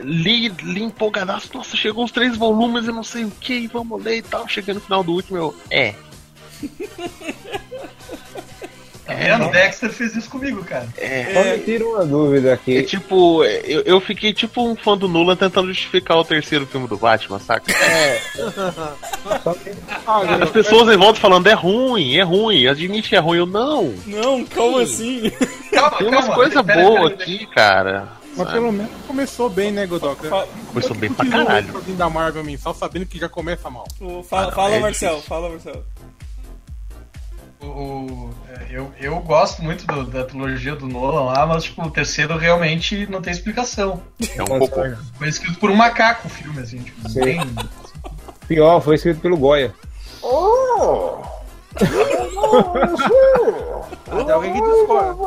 Li, li empolgadaço, nossa, chegou os três volumes e não sei o que, vamos ler e tal. Cheguei no final do último, eu. É. Tá vendo? Dexter fez isso comigo, cara. Só me tira uma dúvida É aqui. tipo, eu, eu fiquei tipo um fã do Nula tentando justificar o terceiro filme do Batman, saca? Só me- As pessoas em volta falando, é ruim, é ruim, admite que é ruim. Eu, não, Não, como assim? Calma, tem umas calma. coisas boas aqui, cara. Mas sabe? pelo menos começou bem, né, Godoka? Começou bem pra caralho. o quadrinho da Marvel mensal sabendo que já começa mal. o- Fala, Ah, fala é Marcelo, difícil. fala, Marcelo. O, o- é, eu, eu gosto muito do- da trilogia do Nolan lá, mas tipo, o terceiro realmente não tem explicação. É um pouco. Foi escrito por um macaco o filme, assim, tipo, Sim. tem. Pior, foi escrito pelo Goya. Tem alguém que discorda.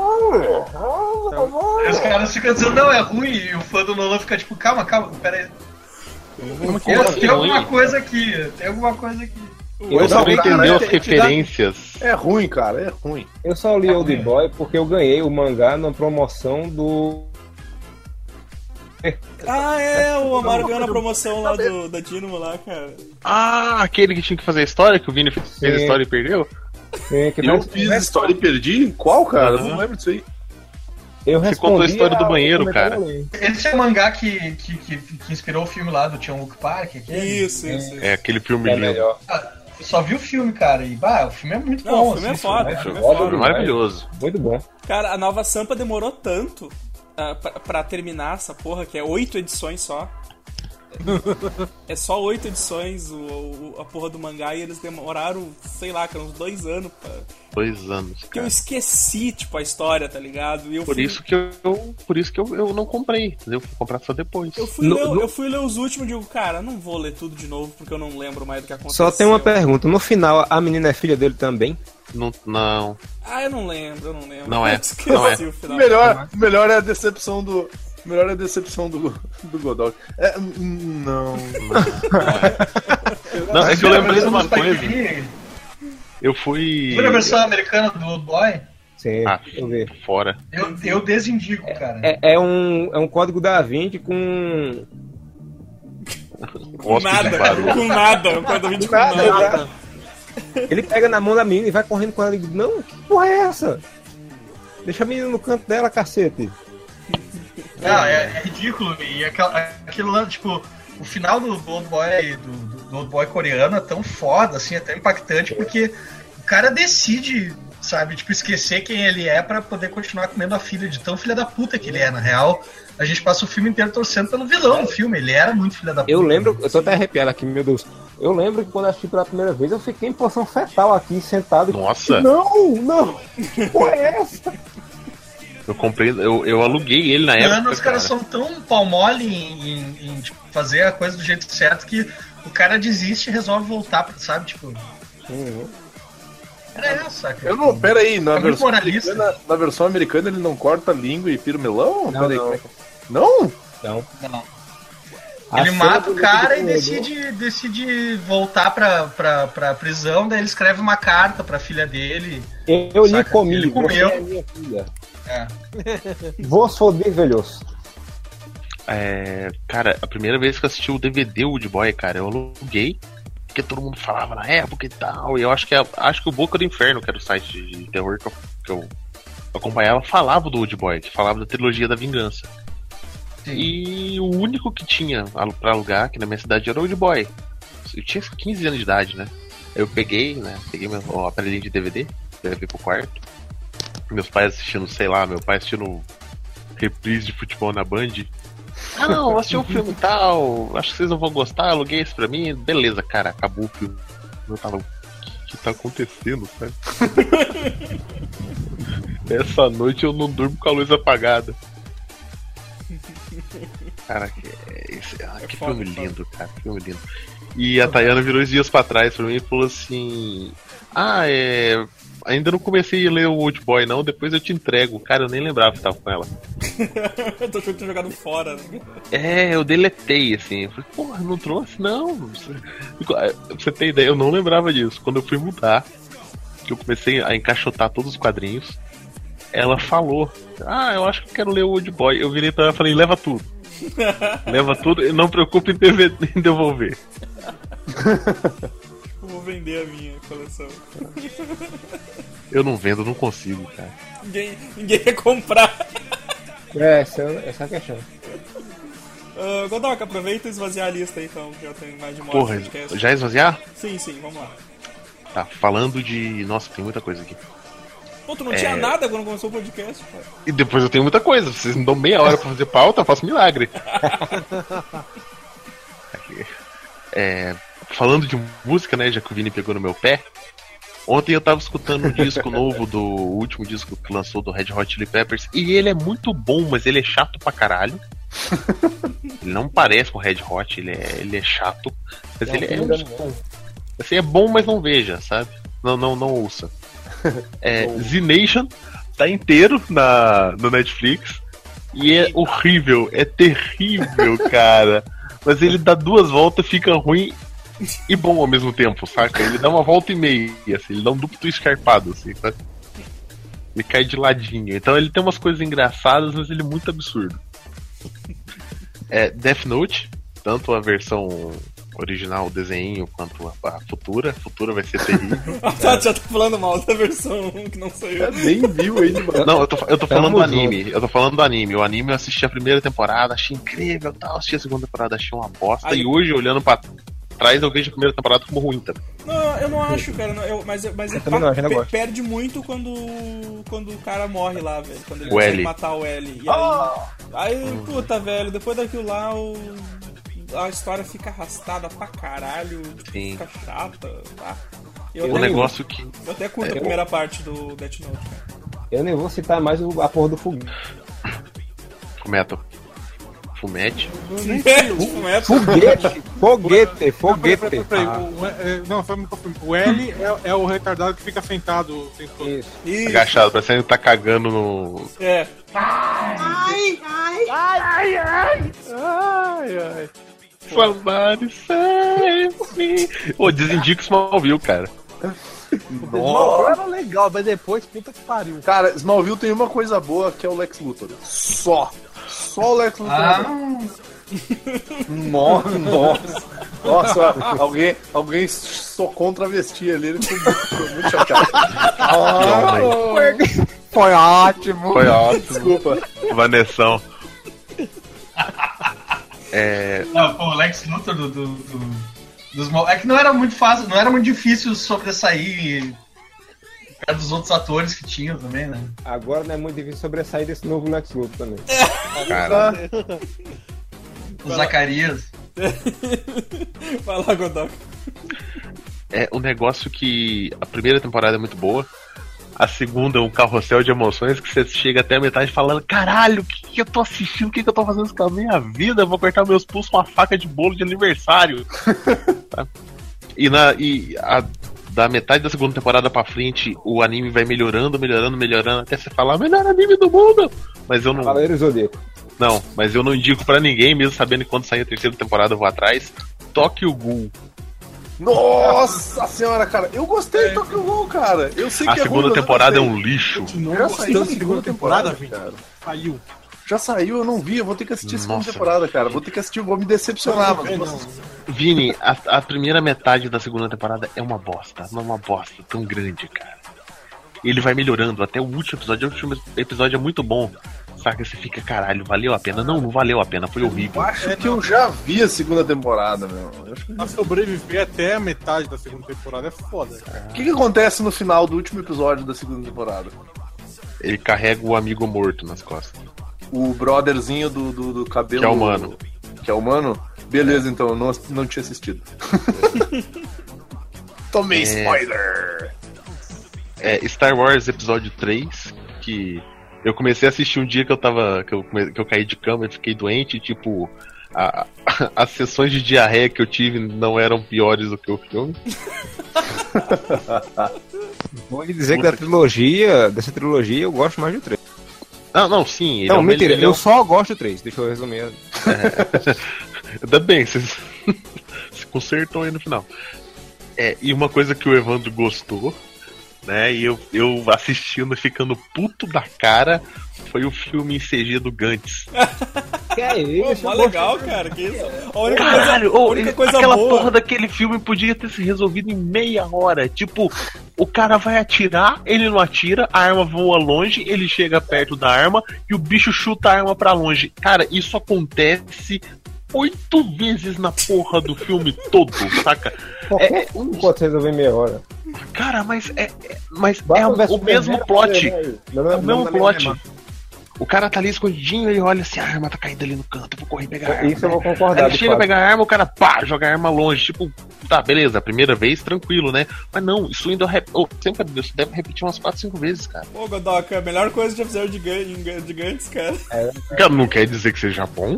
Aí os caras ficam dizendo, não, é ruim, e o fã do Nolan fica tipo, calma, calma, pera aí. Como que Tem, é? tem alguma coisa aqui, tem alguma coisa aqui. Eu só não cara, as referências. É ruim, cara, é ruim. Eu só li Old Boy porque eu ganhei o mangá na promoção do. Ah, é, o Amaro ganhou na promoção lá do, da Dynamo lá, cara. Ah, aquele que tinha que fazer a história, que o Vini fez a história e perdeu? Que Eu fiz história e perdi? Qual, cara? Eu Aham. não lembro disso aí. eu Você contou a história do ao banheiro, comentário cara. Esse é o mangá que, que, que, que inspirou o filme lá do Tião Wook Park. aquele. Isso, isso. isso. É aquele filme É lindo. melhor. Ah, só vi o filme, cara, e bah, o filme é muito Não, bom. o filme é assim, foda, né? o filme é Foda. Maravilhoso. Muito bom. Cara, a nova Sampa demorou tanto ah, pra, pra terminar essa porra, que é oito edições só. é só oito edições o, o- a porra do mangá e eles demoraram, sei lá, cara, uns dois anos pra... Dois anos, Que eu cara. esqueci, tipo, a história, tá ligado? E eu Por fui, isso que eu, por isso que eu, eu não comprei, entendeu? Fui comprar só depois. Eu fui, No- ler, no- eu fui ler os últimos e digo, cara, não vou ler tudo de novo porque eu não lembro mais do que aconteceu. Só tem uma pergunta. No final, a menina é filha dele também? Não, não. Ah, eu não lembro, eu não lembro. Não é, Eu Esqueci não é. o final. melhor, melhor é a decepção do. Melhor é a decepção do, do Godot. É, hum, não. Não, é que eu lembrei de uma coisa. Eu fui. Lembra a versão americana do Old Boy? Sim, Ah, deixa eu ver. fora. Eu, eu desindico, cara. É, é um, é um código da Vinci com. Com nada, com nada. Um quadro-vídeo com Nada, nada. nada. Ele pega na mão da menina e vai correndo com ela e diz, não, que porra é essa? Deixa a menina no canto dela, cacete. Não, é, é ridículo. E aquela, aquilo lá, tipo, o final do, do Old Boy, do, do- Old Boy coreano é tão foda, assim, é tão impactante, porque o cara decide, sabe, tipo, esquecer quem ele é pra poder continuar comendo a filha de tão filha da puta que ele é. Na real, a gente passa o filme inteiro torcendo pelo vilão do filme. Ele era muito filha da puta. Eu lembro, eu tô até arrepiado aqui, meu Deus. Eu lembro que quando eu assisti pela primeira vez, eu fiquei em posição fetal aqui, sentado. Nossa. Não, não! Que porra é essa? Eu comprei, eu, eu aluguei ele na época. Mano, os caras cara. são tão pau mole em, em- em, tipo, fazer a coisa do jeito certo que o cara desiste e resolve voltar, sabe? Tipo. Era essa, cara. Eu não, pera aí, na, É versão moralista. americana, na versão americana ele não corta a língua e pira o melão? Não, Pera é Não? Não. Não. A Ele mata o cara e corredor- decide, decide voltar pra, pra, pra prisão, daí ele escreve uma carta pra filha dele. Eu Saca? comi, Ele comeu. você é minha filha. É. Vou se foder, velhos. É, cara, a primeira vez que eu assisti o DVD Wood Boy, cara, eu aluguei, porque todo mundo falava na época e tal. E eu acho que a- acho que o Boca do Inferno, que era o site de terror que eu, que eu acompanhava, falava do Wood Boy, que falava da trilogia da vingança. E o único que tinha pra alugar aqui na minha cidade era o Wood Boy. Eu tinha 15 anos de idade, né? Eu peguei, né? Peguei meu aparelhinho de DVD, levei pro quarto. Meus pais assistindo, sei lá, meu pai assistindo reprise de futebol na Band. Ah, não, assisti um filme tal. Acho que vocês não vão gostar. Aluguei isso pra mim. Beleza, cara, acabou o filme. Eu tava. O que, que tá acontecendo, sabe? Essa noite eu não durmo com a luz apagada. Cara, que, esse, ah, que foda, filme foda. lindo, cara. que Filme lindo. E a Tayana virou uns dias pra trás pra mim e falou assim: Ah, é. Ainda não comecei a ler o Old Boy, não. Depois eu te entrego. Cara, eu nem lembrava que tava com ela. eu tô achando que tinha jogado fora. né? É, eu deletei, assim. Eu falei, porra, não trouxe? Não. Pra você ter ideia, eu não lembrava disso. Quando eu fui mudar, que eu comecei a encaixotar todos os quadrinhos, ela falou: Ah, eu acho que eu quero ler o Old Boy. Eu virei pra ela e falei: leva tudo. leva tudo e não preocupe em devolver. Eu vender a minha coleção. Eu não vendo, não consigo, cara. Ninguém, ninguém ia comprar. É, essa, essa é a questão. Uh, Godoka, aproveita e esvaziar a lista aí, então, que já tem mais de uma Porra, podcast. já esvaziar? Sim, sim, vamos lá. Tá, falando de. Nossa, tem muita coisa aqui. Pô, tu não É. tinha nada quando começou o podcast, cara. E depois eu tenho muita coisa. Vocês me dão meia hora pra fazer pauta, eu faço milagre. Aqui. É, falando de música, né? Já que o Vini pegou no meu pé. Ontem eu tava escutando um disco novo do último disco que lançou do Red Hot Chili Peppers. E ele é muito bom, mas ele é chato pra caralho. ele não parece com o Red Hot, ele é, ele é chato. Mas ele é um Assim, é bom, mas não veja, sabe? Não, não, não ouça. É, Z Nation tá inteiro na, no Netflix e é horrível, é terrível, cara. Mas ele dá duas voltas, fica ruim e bom ao mesmo tempo, saca? Ele dá uma volta e meia, assim, ele dá um duplo escarpado, assim, sabe? Ele cai de ladinho. Então ele tem umas coisas engraçadas, mas ele é muito absurdo. É, Death Note, tanto a versão original, o desenho, quanto a, a futura. A futura vai ser terrível. Ah, tá, já tá falando mal da versão que não saiu. Nem viu ainda, mano. Não, eu tô, eu tô falando do anime. Eu tô falando do anime. O anime eu assisti a primeira temporada, achei incrível tal. Assisti a segunda temporada, achei uma bosta. Aí- E hoje, olhando pra trás, eu vejo a primeira temporada como ruim também. Não, eu não acho, cara. não, eu- mas mas é também não, eu não pe- gosto. perde muito quando, quando o cara morre lá, velho. Quando ele O consegue L. matar o L. E aí, aí, puta, velho, depois daquilo lá, o, a história fica arrastada pra caralho. tipo, Sim. Fica chata. Tá? Eu, O até, negócio que. eu até curto a É, primeira parte do Death Note, cara. Eu nem vou citar mais o, a porra do foguete. Fumeto. Fumete. Foguete! Foguete! Foguete! não, só me confundi. O L é, é o retardado que fica sentado o tempo todo. isso. Isso, Agachado, parecendo que tá cagando no. é. Somebody save me. Pô, desindica o Smallville, cara. Não, era legal, mas depois, puta que pariu. Cara, Smallville tem uma coisa boa que é o Lex Luthor. Só. Só o Lex Luthor. Ah, Nossa, nossa. Nossa, alguém, alguém socou um travesti ali, ele ficou muito, muito chateado. Ah, Foi ótimo. Foi ótimo. desculpa. Vanessão. É, Não, pô, o Lex Luthor do, do- do- dos É que não era muito fácil, não era muito difícil sobressair perto dos outros atores que tinham também, né? Agora não é muito difícil sobressair desse novo Lex Luthor também. cara, O Zacarias. Vai lá, Godok. é um negócio que a primeira temporada é muito boa. A segunda é um carrossel de emoções que você chega até a metade falando: caralho, o que, que eu tô assistindo? O que, que eu tô fazendo com a minha vida? Eu vou cortar meus pulsos com uma faca de bolo de aniversário. Tá? E, na, e a- da metade da segunda temporada pra frente, o anime vai melhorando, melhorando, melhorando, até você falar: melhor anime do mundo! Mas eu não. Cavaleiro Zodíaco. Não, mas eu não indico pra ninguém, mesmo sabendo que quando sair a terceira temporada eu vou atrás. Tokyo Ghoul. Nossa senhora, cara, eu gostei do Tokyo Ghoul, cara. Eu sei A que é segunda ruim, mas eu temporada é gostei. um lixo. Já saiu a segunda temporada, Vini. cara. Saiu. Já saiu, eu não vi, eu vou ter que assistir a segunda Nossa. temporada, cara. Vou ter que assistir, vou me decepcionar, mas. Não, Vini, a, a primeira metade da segunda temporada é uma bosta. Não é uma bosta tão grande, cara. Ele vai melhorando até o último episódio. O último episódio é muito bom. Saca? Você fica, caralho, valeu a pena? Não, não valeu a pena, foi horrível. Eu acho que eu já vi a segunda temporada, meu. Eu acho que- A sobreviver até a metade da segunda temporada é foda. O que, que acontece no final do último episódio da segunda temporada? Ele carrega o amigo morto nas costas. O brotherzinho do, do, do cabelo. Que é humano. Que é humano? Beleza, então, eu não, não tinha assistido. Tomei spoiler! É Star Wars Episódio 3, que eu comecei a assistir um dia que eu tava. que eu, que eu caí de cama e fiquei doente, tipo. a- as sessões de diarreia que eu tive não eram piores do que o filme. Vou lhe dizer que da trilogia, dessa trilogia, eu gosto mais do 3. Não, não, sim. Ele Não, é um mentira, ele é um- eu só gosto do 3. Deixa eu resumir. Ainda bem, você se consertou aí no final. É, e uma coisa que o Evandro gostou, né? E eu, eu assistindo e ficando puto da cara foi o filme em CG do Gantz. Que é Pô, isso? mó legal, cara. Que isso? A única Caralho, coisa, a única ele- coisa aquela boa. porra daquele filme podia ter se resolvido em meia hora. Tipo, o cara vai atirar, ele não atira, a arma voa longe, ele chega perto da arma e o bicho chuta a arma pra longe. Cara, isso acontece oito vezes na porra do filme todo, saca? Qualquer um pode resolver meia hora. Cara, mas é, é- mas Batman é o, o mesmo plot. né, É o mesmo plot. O cara tá ali escondidinho e olha assim, a arma tá caindo ali no canto, eu vou correr e pegar a não. arma. Isso eu vou Aí concordar. ele chega a fato. pegar a arma, o cara pá, joga a arma longe. Tipo, tá, beleza, primeira vez, tranquilo, né? Mas não, isso ainda rep... oh, sempre isso deve repetir umas 4, 5 vezes, cara. Pô, Godoka, a melhor coisa de fizeram de, Gun- Gantz, cara. Cara, não quer dizer que seja bom.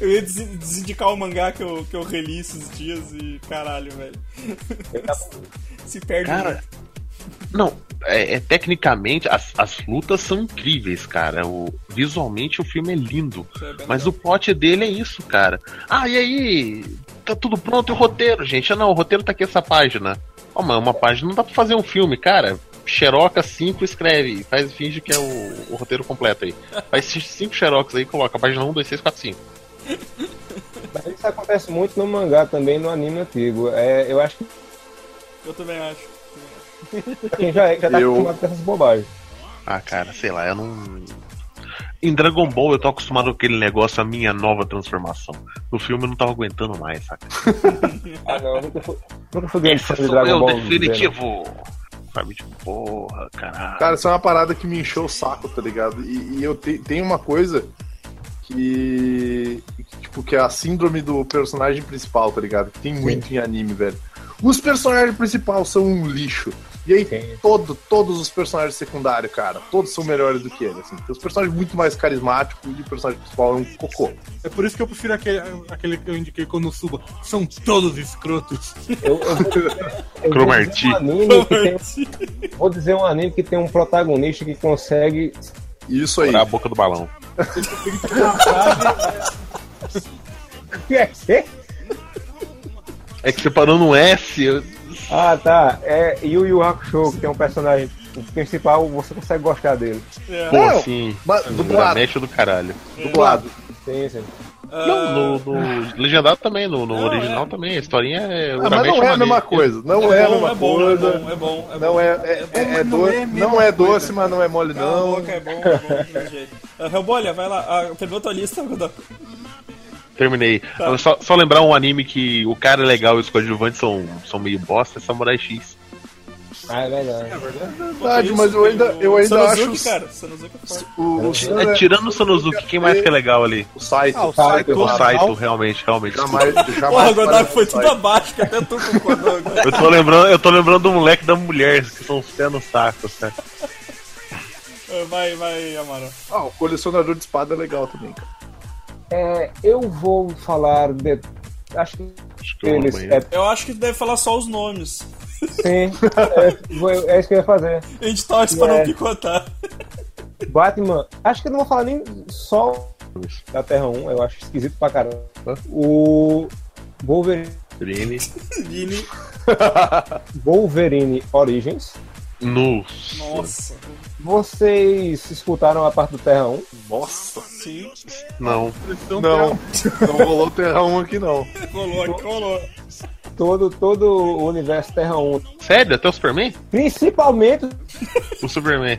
Eu ia des- desindicar o mangá que eu, que eu reli esses dias e caralho, velho. Se perde Cara, muito. Não, é, é, tecnicamente as, as lutas são incríveis, cara. O, visualmente o filme é lindo. É Mas legal. o plot dele é isso, cara. Ah, e aí? Tá tudo pronto e o roteiro, gente? Ah, não, o roteiro tá aqui essa página. Ó, mas uma página não dá pra fazer um filme, cara. Xeroca 5 escreve, faz finge que é o, o roteiro completo aí. Faz 5 xerox aí e coloca a página 1, 2, 3, 4, 5. Mas isso acontece muito no mangá também, no anime antigo. É, eu acho que Eu também acho. Quem já, já tá Eu- acostumado com essas bobagens. Ah, cara, sei lá, eu não. Em Dragon Ball eu tô acostumado com aquele negócio, a minha nova transformação. No filme eu não tava aguentando mais, saca? Ah, não, eu nunca fui, nunca fui grande fã Esse de sou eu, Dragon Ball. Z, definitivo. Sabe, tipo, porra, caralho. Cara, isso é uma parada que me encheu o saco, tá ligado? E, e eu te, tenho uma coisa que, que, Tipo, que é a síndrome do personagem principal, tá ligado? Que tem muito em anime, velho. Os personagens principais são um lixo. E aí, Sim. todo, todos os personagens secundários, cara, todos são melhores do que ele. Assim. Tem os personagens muito mais carismáticos e o personagem principal é um cocô. É por isso que eu prefiro aquele, aquele que eu indiquei quando suba. São todos escrotos. Eu, eu vou eu vou Cromarty. dizer um anime que tem, vou dizer um anime que tem um protagonista que consegue. Isso aí. A boca do balão. Que é que? É que você parou no S. eu- Ah, tá. É Yu Yu Hakusho, que tem um personagem principal, você consegue gostar dele. É. Pô, Não, sim. dublado. Zanetti do caralho. Dublado. Sim, sim. Não, no, no legendado também, no, no Não, original é. também. A historinha é. Ah, mas não é a mesma coisa. Não é, a bom, mesma é bom, coisa. é bom, é bom. É Não bom. é, é, é, é mas não doce, é não é coisa. doce, mas não é mole, não. boca, é bom, é bom. Uh, Hellbolha, vai lá. Ah, tua lista? Terminei. Tá. Só, só lembrar um anime que o cara é legal e os coadjuvantes são, são meio bosta, é Samurai X. Ah, é verdade. verdade, mas eu ainda, eu ainda Sanosuke, acho. cara. Sanosuke é forte. O, o, É, tirando o Sanosuke, quem mais que é legal ali? O site. Ah, o Saito, Saito, O Saito. Saito, realmente, realmente. Jamais, jamais Porra, Godot parece foi o tudo Saito. abaixo, que até tu concordou agora. Eu tô lembrando, eu tô lembrando do moleque da mulher, que são os pés no saco. Uh, Vai, vai, Amaro. Ah, o colecionador de espada é legal também, cara. É, eu vou falar de. Acho que Acho que no eles. É, Eu acho que deve falar só os nomes. sim, é, vou- é isso que eu ia fazer. A gente torce pra não É. picotar. Batman, acho que eu não vou falar nem só da Terra 1, eu acho esquisito pra caramba. O Wolverine. Vini. Wolverine Origins. Nossa. Nossa. Vocês escutaram a parte do Terra 1? Nossa. Sim. Não. Não, não rolou Terra 1 aqui, não. Rolou aqui, rolou. Todo, todo o universo Terra 1. Sério? Até o Superman? Principalmente O Superman.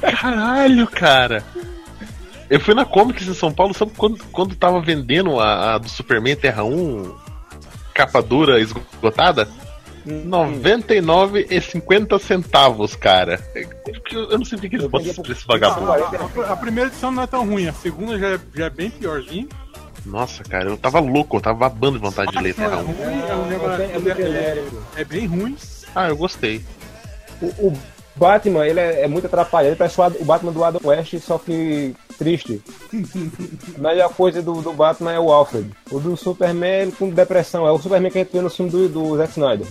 Caralho, cara. Eu fui na Comics em São Paulo, sabe quando, quando tava vendendo a, a do Superman Terra 1 capa dura esgotada? 99,50 centavos, cara. Eu eu não sei por que eles botam esse preço vagabundo. a, a primeira edição não é tão ruim, a segunda já é, já é bem piorzinho. Nossa, cara, eu tava louco, eu tava babando de vontade de ler Não é Terra 1. ruim, é, um negócio- é é bem ruim. Ah, eu gostei. O, o Batman, ele é, é muito atrapalhado. Ele parece o Batman do Adam West, só que triste. A melhor coisa do, do Batman é o Alfred. O do Superman, ele com depressão. É o Superman que a gente vê no filme do, do Zack Snyder.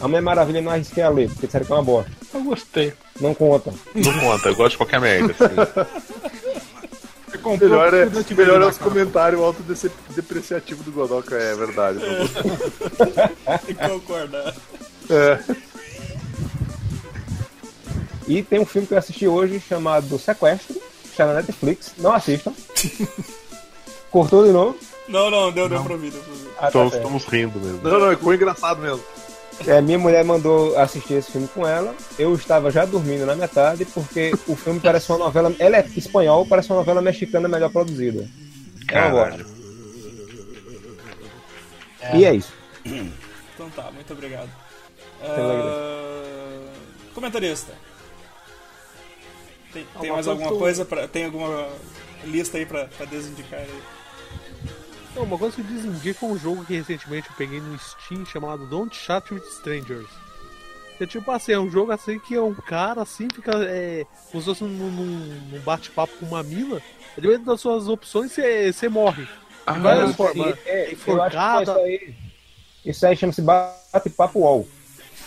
A Mulher Maravilha eu não arrisquei a ler, porque disseram que é uma bosta. Eu gostei. Não conta. Não conta, eu gosto de qualquer merda. Assim. Melhor é, melhor é os comentários autodepreciativos do Godoka, é verdade. Tem que concordar. É. E tem um filme que eu assisti hoje chamado Sequestro, está na Netflix. Não assistam. Cortou de novo. Não, não, deu, deu pra ouvir, deu pra ouvir. Ah, tá estamos rindo mesmo. Não, não, ficou engraçado mesmo. É, minha mulher mandou assistir esse filme com ela. Eu estava já dormindo na metade, porque o filme parece uma novela. Ela é espanhol, parece uma novela mexicana melhor produzida. É bosta. Caralho. E é isso. Então tá, muito obrigado. Ah, comentarista. Tem, tem uma mais alguma eu- coisa pra. Tem alguma lista aí pra, pra desindicar aí? Não, uma coisa que desindica um jogo que recentemente eu peguei no Steam chamado Don't Chat with Strangers. É tipo assim, é um jogo assim que é um cara assim, fica é, como se fosse num, num- num bate-papo com uma mina. Dependendo das suas opções, você você morre. Ah, De várias Isso formas. aí, é, eu acho que isso aí. Isso aí chama-se bate-papo UOL.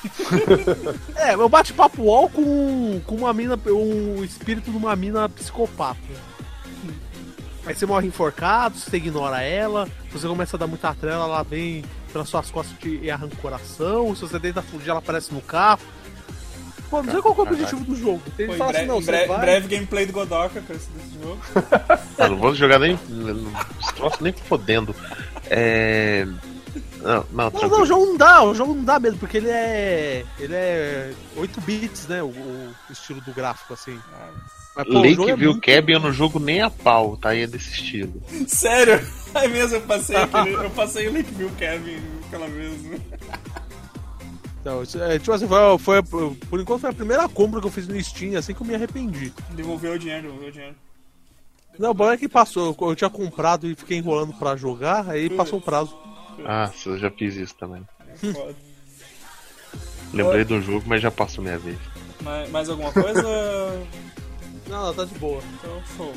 É, eu bate-papo UOL com, com uma mina, um espírito de uma mina psicopata. Aí você morre enforcado, você ignora ela, você começa a dar muita trela, ela vem pelas suas costas e arranca o coração, se você tenta fugir, ela aparece no carro. Pô, não sei qual que é o objetivo do jogo. Tem Pô, que em, falar bre- assim, não, em você bre- vai... breve gameplay do Godoka com esse desse jogo. Eu não vou jogar nem. Troços nem fodendo. É. Não, não, Não, não, o jogo não dá, o jogo não dá mesmo, porque ele é. Ele é 8 bits, né? O, o estilo do gráfico, assim. Mas, pô, o jogo é Lakeville muito- Cabin eu não jogo nem a pau, tá? E é desse estilo. Sério? Aí mesmo eu passei aquele, eu passei o Lakeview Kevin aquela vez. né? Não, isso é, tipo assim, foi, foi- por enquanto foi a primeira compra que eu fiz no Steam, assim que eu me arrependi. Devolveu o dinheiro, devolveu o dinheiro. Não, o problema é que passou, eu, eu tinha comprado e fiquei enrolando pra jogar, aí passou o prazo. Ah, eu já fiz isso também. Foda. Lembrei do jogo, mas já passou minha vez. Mais, mais alguma coisa? Não, não, tá de boa. Então, show.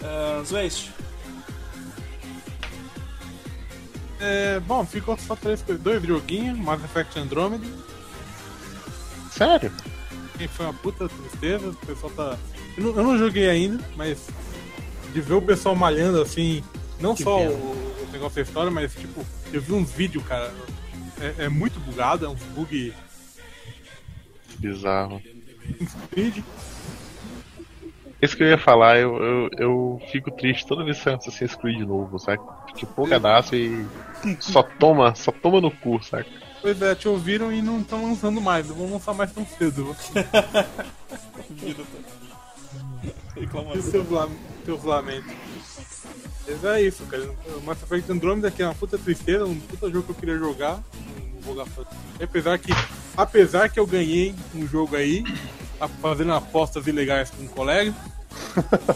Uh, Zwaste. É, bom, ficou só três coisas. Dois joguinhos, Mass Effect Andromeda. Sério? que foi uma puta tristeza. O pessoal tá. Eu não, eu não joguei ainda, mas de ver o pessoal malhando assim, não Que só o, o negócio da história, mas tipo, eu vi uns vídeos, cara. É, é muito bugado, é um bug Bizarro. speed. Isso que eu ia falar, eu, eu, eu fico triste toda vez que sai um Assassin's Creed novo, saca? Fico empolgadaço e só toma, só toma no cu, saca? Pois é, te ouviram e não estão lançando mais, não vão lançar mais tão cedo. Tá? E Reclamação. seus, lam- seus é isso, cara. O Mass Effect Andromeda aqui é uma puta tristeza, um puta jogo que eu queria jogar. Não vou gastar. Apesar que, apesar que eu ganhei um jogo aí, a- fazendo apostas ilegais com um colega.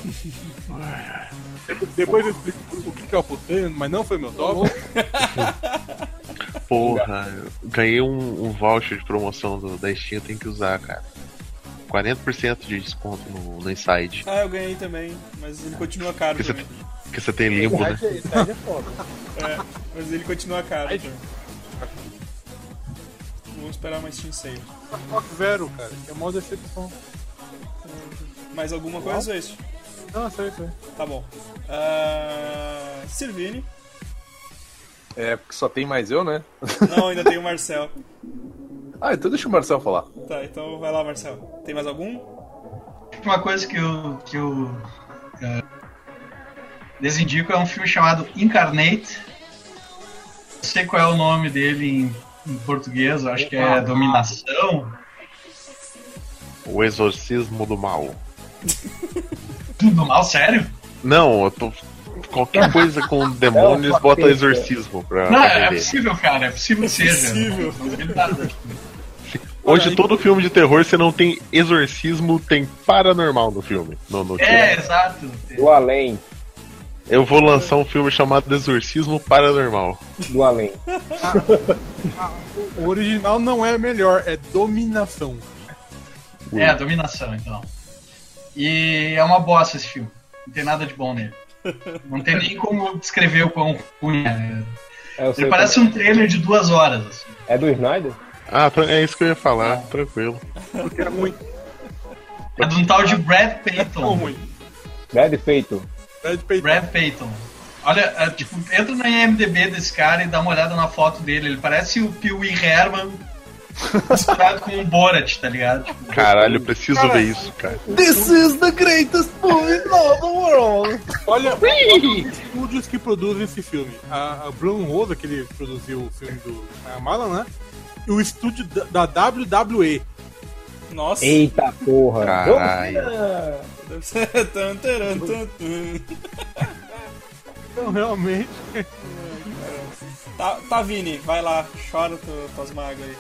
Depois eu explico o que, que eu apostei, mas não foi meu top. Porra, eu ganhei um, um voucher de promoção do, da Steam, eu tenho que usar, cara. 40% de desconto no, no Inside. Ah, eu ganhei também, mas ele continua caro Porque você, também. porque você tem limbo, né? Esse aí é foda. É, mas ele continua caro. também. Vamos esperar mais Steam Sale. Zero, cara, que é mó decepção. Mais alguma coisa ou é isso? Não, sei, sei. Tá bom. Ah, Sirvini. É, porque só tem mais eu, né? Não, ainda tem o Marcel. Ah, então deixa o Marcel falar. Tá, então vai lá, Marcel. Tem mais algum? Uma coisa que eu, que eu é, desindico é um filme chamado Incarnate. Não sei qual é o nome dele em, em português, acho que é Dominação. O Exorcismo do Mal. Do mal, sério? Não, eu tô. Qualquer coisa com demônios bota exorcismo pra, Não, pra é possível, cara, é possível que seja. Possível. Hoje todo filme de terror você não tem exorcismo, tem paranormal no filme. No, no É, filme. exato. Do além. Eu vou lançar um filme chamado Exorcismo Paranormal. Do além. O original não é melhor, é dominação. É, a dominação, então. E é uma bosta esse filme. Não tem nada de bom nele. Não tem nem como descrever o quão ruim é. É, Ele parece um trailer de duas horas. assim. é do Snyder? Ah, é isso que eu ia falar, tranquilo. Porque é ruim. É de um tal de Brad Payton. ruim. Brad Feito. Brad Pitt. Brad Payton. Olha, é, tipo, entra na IMDB desse cara e dá uma olhada na foto dele. Ele parece o Pee Wee Herman misturado com o Borat, tá ligado? Tipo, Caralho, eu preciso ver isso, cara. This is the greatest movie in all the world! Olha, olha os estúdios que produzem esse filme. A, a Bruno Rosa, que ele produziu o filme do Shyamalan, né? E o estúdio da, WWE. Nossa. Eita porra. Caralho. Então, realmente, Tá, tá, Vini, vai lá, chora tu, tuas mágoas aí.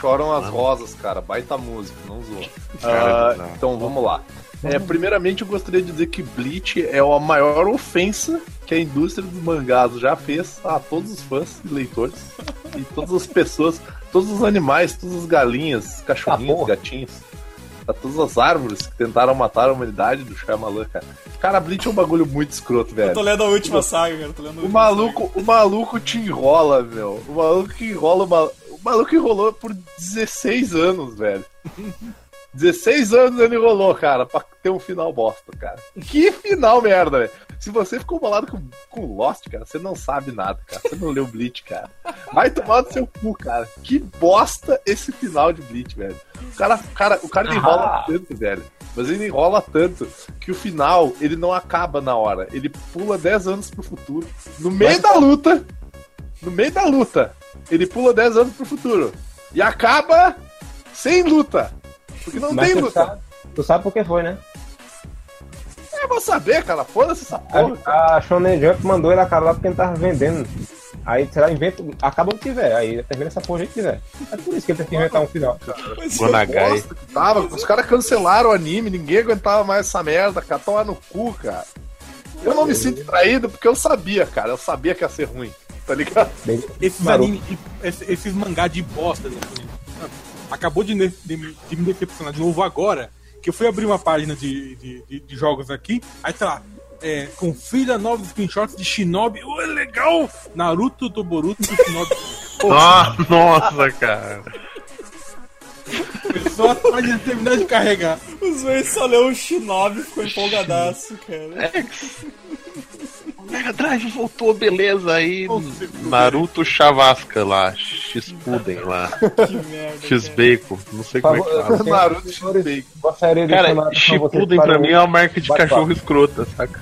Choram as rosas, cara. Baita música, não zoa. Não. então vamos lá. É, primeiramente, eu gostaria de dizer que Bleach é a maior ofensa que a indústria dos mangás já fez a todos os fãs e leitores e todas as pessoas, todos os animais, todas as galinhas, cachorrinhos, Ah, gatinhos, a todas as árvores que tentaram matar a humanidade do Shyamalan, cara. Cara, Bleach é um bagulho muito escroto, velho. Eu tô lendo a última saga, cara. Tô lendo O maluco, o maluco te enrola, meu. O maluco que enrola, o ma- o maluco enrolou por 16 anos, velho. 16 anos ele enrolou, cara, pra ter um final bosta, cara. Que final merda, velho. Se você ficou bolado com, com Lost, cara, você não sabe nada, cara. Você não leu Bleach, cara. Vai tomar no seu cu, cara. Que bosta esse final de Bleach, velho. O cara, o cara, o cara enrola tanto, velho. Mas ele enrola tanto que o final, ele não acaba na hora. Ele pula 10 anos pro futuro. No meio da luta, no meio da luta, ele pula 10 anos pro futuro. E acaba sem luta. Porque não Mas tem luta. sabe, tu sabe por que foi, né? Eu vou saber, cara. Foda-se essa porra. A, a Shonen Jump mandou ele acabar porque ele tava vendendo. Aí, sei lá, inventa. Acaba onde tiver. Aí termina essa porra onde tiver. É por isso que ele tem que inventar um final. Mas Gonagai. Que tava. Os caras cancelaram o anime, ninguém aguentava mais essa merda, cara. Toma no cu, cara. Eu não me sinto traído porque eu sabia, cara. Eu sabia que ia ser ruim. Tá ligado? Bem- esses animes, de- esse- esses mangá de bosta. né? Acabou de, de me- de me decepcionar de novo agora, que eu fui abrir uma página de, de, de- de jogos aqui, aí tá lá, é, confira novos screenshots de Shinobi, Ué, legal! Naruto do Boruto do Shinobi. Ah, nossa, cara. Só a página terminar de carregar. Os velhos só leu o Shinobi ficou empolgadaço, cara. O Mega Drive voltou, beleza. Aí Nossa, Naruto Chavasca lá. X-Puden lá. Que merda. X-Bacon, não sei como é que fala. Naruto X-Bacon. Cara, para pra mim é uma marca de cachorro escrota, saca?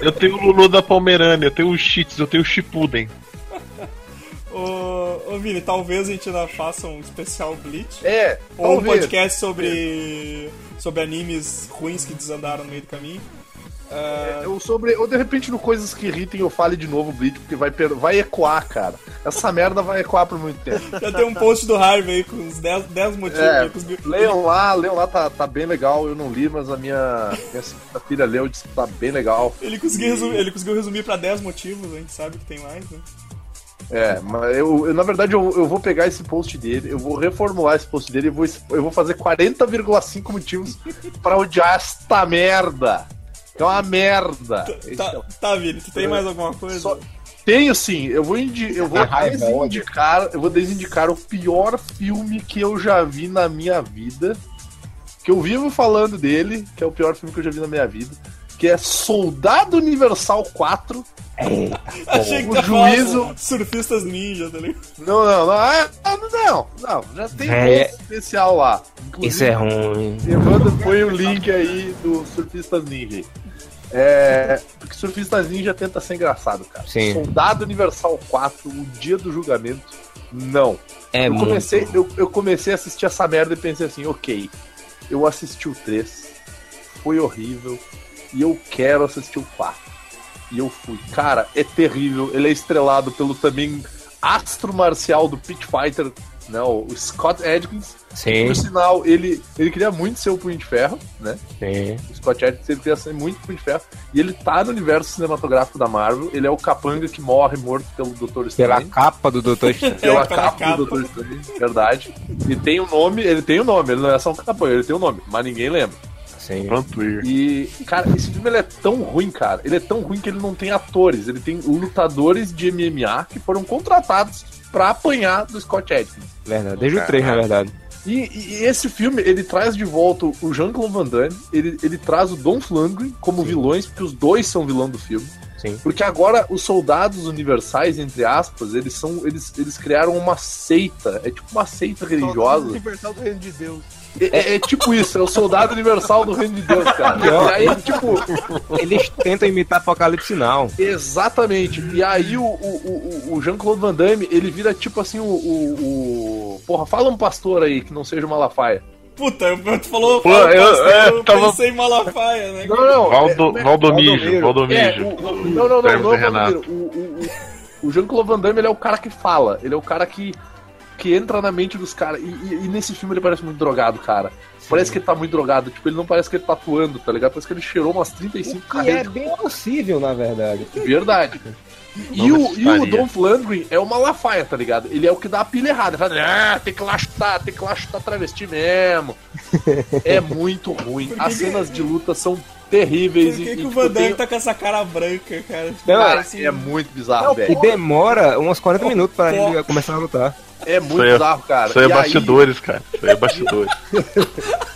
eu tenho o Lulu da Pomerânia, eu tenho o Cheats, eu tenho o Shippuden. Ô, ô Vini, talvez a gente ainda faça um especial Bleach. É, Ou um podcast sobre, sobre animes ruins que desandaram no meio do caminho. Ah, Ou, sobre, ou de repente no Coisas que Irritem eu fale de novo Bleach, porque vai, per- vai ecoar, cara. Essa merda vai ecoar por muito tempo. já tem um post do Harvey aí com uns 10, 10 motivos. É, os mil- leiam lá, leiam lá, tá, tá bem legal. Eu não li, mas a minha, minha segunda filha leu, disse que tá bem legal. ele, conseguiu resumir, ele conseguiu resumir pra 10 motivos, a gente sabe que tem mais, né? É, mas eu, eu, na verdade eu, eu vou pegar esse post dele, eu vou reformular esse post dele e vou, eu vou fazer 40,5 motivos pra odiar esta merda. É uma merda. Esse é Tá, tá Vini, tu tem mais alguma coisa? Só- Tenho sim, eu vou, indi eu vou desindicar, eu vou desindicar o pior filme que eu já vi na minha vida. Que eu vivo falando dele, que é o pior filme que eu já vi na minha vida. Que é Soldado Universal 4. Achei que o tá juízo- surfistas ninja, tá ligado? Não, não, não, ah, não, não, já tem É. um especial lá. Inclusive, Isso é ruim. Evandro põe o link aí do Surfistas Ninja. É, porque Surfistas Ninja tenta ser engraçado, cara. Sim. Soldado Universal 4, o dia do julgamento, não. É eu, muito. comecei, eu, eu comecei a assistir essa merda e pensei assim, ok, eu assisti o 3, foi horrível, e eu quero assistir o 4. E eu fui. Cara, é terrível. Ele é estrelado pelo também astro marcial do Pit Fighter, né, o Scott Adkins. Sim, Por sinal, ele, ele queria muito ser o Punho de Ferro, né? sim. O Scott Adkins ele queria ser muito Punho de Ferro. E ele tá no universo cinematográfico da Marvel. Ele é o capanga que morre morto pelo Pela Strange. capa do Doutor Estranho. Pela É, pela capa, capa. do Doutor Strange, verdade. E tem o nome, ele tem o nome, ele não é só um capanga, ele tem o nome, mas ninguém lembra. Sim. E, cara, esse filme ele é tão ruim, cara. Ele é tão ruim que ele não tem atores. Ele tem lutadores de MMA que foram contratados pra apanhar do Scott Adkins. Verdade. Desde o 3, na verdade. E, e esse filme, ele traz de volta o Jean-Claude Van Damme, ele, ele traz o Don Lundgren como vilões, porque os dois são vilão do filme. Sim. Porque agora os soldados universais, entre aspas, eles são. Eles, eles criaram uma seita. É tipo uma seita religiosa. Universal do Reino de Deus. É, é- é tipo isso, é o soldado universal do reino de Deus, cara. Pior. E aí, tipo, Eles tentam imitar Apocalipse Sinal. Exatamente. E aí o, o, o, o Jean-Claude Van Damme, ele vira tipo assim o, o, o- Porra, fala um pastor aí que não seja Malafaia. Puta, tu falou, Pô, falou eu- pastor, é, eu tava- pensei em Malafaia, né? Não, não. Valdo, é- Valdomijo, É, Valdomijo. o, o- não, não, não, não, do Renato. Valdomiro. O, o, o, o Jean-Claude Van Damme ele é o cara que fala, ele é o cara que, que entra na mente dos caras. E, e- e nesse filme ele parece muito drogado, cara. Parece que ele tá muito drogado, tipo, ele não parece que ele tá atuando, tá ligado? Parece que ele cheirou umas 35 Que é carreiras bem possível, na verdade. de verdade. E o, e o. Don Flandre é uma lafaia, tá ligado? Ele é o que dá a pilha errada. Ele fala, ah, tem que lá chutar, tem que lá chutar travesti mesmo. é muito ruim. As cenas de luta são terríveis. Por e, que, e, que o tipo, Van Damme tem- tá com essa cara branca, cara? Tipo, Não, Cara, parece é muito bizarro, E velho. demora uns 40 minutos pra ele começar a lutar. É muito é- bizarro, cara. Isso aí é E aí- bastidores, cara. Isso aí é bastidores.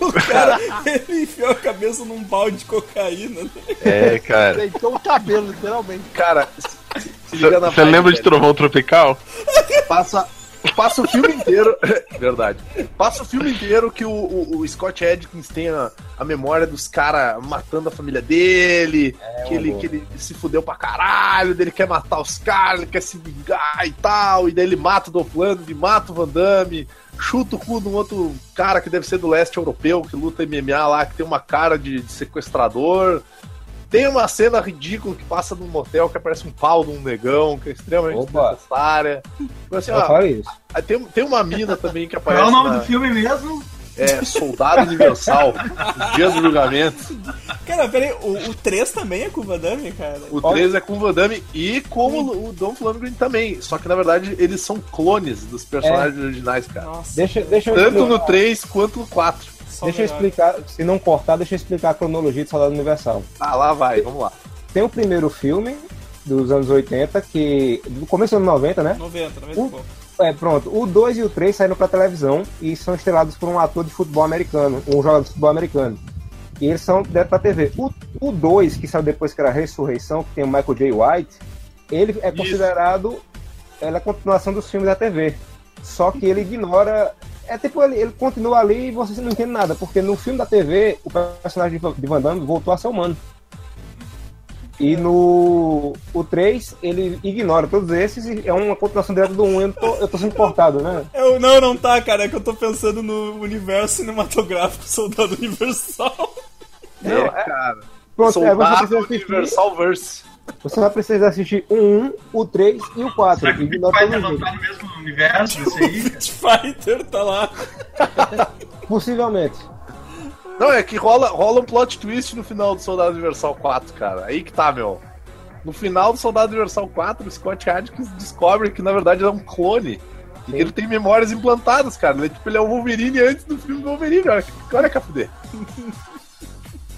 O cara, ele enfiou a cabeça num balde de cocaína. né? É, cara. Deitou o cabelo, literalmente. Cara, se- se liga na Você lembra de. Trovão Tropical? passa, passa o filme inteiro. Verdade. Passa o filme inteiro que o, o- o Scott Adkins tem a, a memória dos caras matando a família dele, que, ele, que ele se fudeu pra caralho, dele quer matar os caras, ele quer se vingar e tal, e daí ele mata o Dolph Lundgren, mata o Van Damme, chuta o cu de um outro cara que deve ser do leste europeu, que luta MMA lá, que tem uma cara de, de sequestrador. Tem uma cena ridícula que passa num motel que aparece um pau de um negão, que é extremamente Opa. desnecessária. Tipo assim, Eu ó, falei isso. Aí Tem, tem uma mina também que Qual aparece. é o nome na- do filme mesmo? É Soldado Universal, Dia do Julgamento. Cara, peraí, o, o 3 também é com o Van Damme, cara? O 3 é com o Van Damme e com o, o Don Lundgren também. Só que na verdade eles são clones dos personagens originais, cara. Nossa, Deixa, deixa eu Tanto no explicar, 3 quanto no 4. só deixa eu melhor. explicar, se não cortar, deixa eu explicar a cronologia de Soldado Universal. Ah, lá vai, vamos lá. Tem o primeiro filme dos anos 80, que. do começo dos anos 90, né? 90, 90 e pouco. É, pronto. O 2 e o 3 saíram pra televisão e são estrelados por um ator de futebol americano, um jogador de futebol americano. E eles são direto pra TV. O, o 2, que saiu depois que era Ressurreição, que tem o Michael J. White, ele é considerado ela é a continuação dos filmes da TV. Só que ele ignora. É tipo, ele, ele continua ali e você não entende nada, porque no filme da TV, o personagem de Van Damme voltou a ser humano. E no o 3, ele ignora todos esses e é uma continuação direta do 1. Eu tô, eu tô sendo cortado, né? Eu, não, não tá, cara. É que eu tô pensando no universo cinematográfico Soldado Universal. É, cara. Pronto, é, você Soldado precisa assistir. Universal Verse. Você vai precisar assistir o 1, o 3 e o 4. Será que o Street Fighter não tá no mesmo universo desse aí? Street Fighter tá lá. Possivelmente. Não, é que rola, rola um plot twist no final do Soldado Universal 4, cara. Aí que tá, meu. No final do Soldado Universal 4, o Scott Adkins descobre que na verdade ele é um clone. E ele tem memórias implantadas, cara. Ele, é, tipo, ele é o Wolverine antes do filme do Wolverine. Olha, olha que fuder.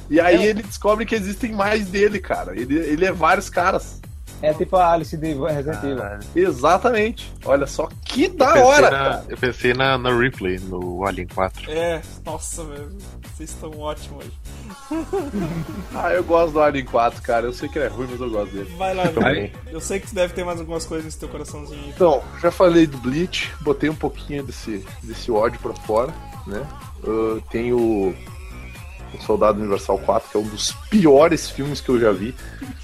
E aí ele descobre que existem mais dele, cara. Ele, ele é vários caras. É tipo a Alice de Resident Evil. Exatamente. Olha só que da pensei hora, na-. Eu pensei na, na Ripley, no Alien 4. É, nossa, velho. Vocês estão ótimos hoje. Ah, eu gosto do Alien 4, cara. Eu sei que ele é ruim, mas eu gosto dele. Vai lá, Também. Vini. Eu sei que tu deve ter mais algumas coisas nesse teu coraçãozinho aí. Então, já falei do Bleach, botei um pouquinho desse, desse ódio pra fora, né? Uh, tem o Soldado Universal 4, que é um dos piores filmes que eu já vi.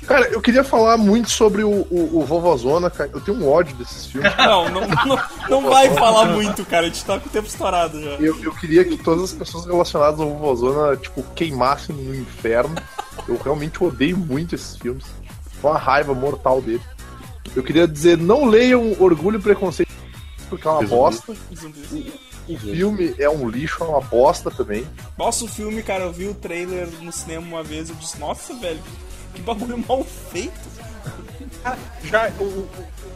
Cara, eu queria falar muito sobre o, o, o Vovozona, cara. Eu tenho um ódio desses filmes. Não, não, não, não vai falar muito, cara. A gente tá com o tempo estourado já. Eu, eu queria que todas as pessoas relacionadas ao Vovozona, tipo, queimassem no inferno. Eu realmente odeio muito esses filmes. Com uma raiva mortal dele. Eu queria dizer, não leiam Orgulho e Preconceito, porque é uma Resumido. bosta. O filme é um lixo, é uma bosta também. Nossa, o filme, cara, eu vi o trailer no cinema uma vez e eu disse, nossa, velho, que bagulho mal feito. Já, o- o-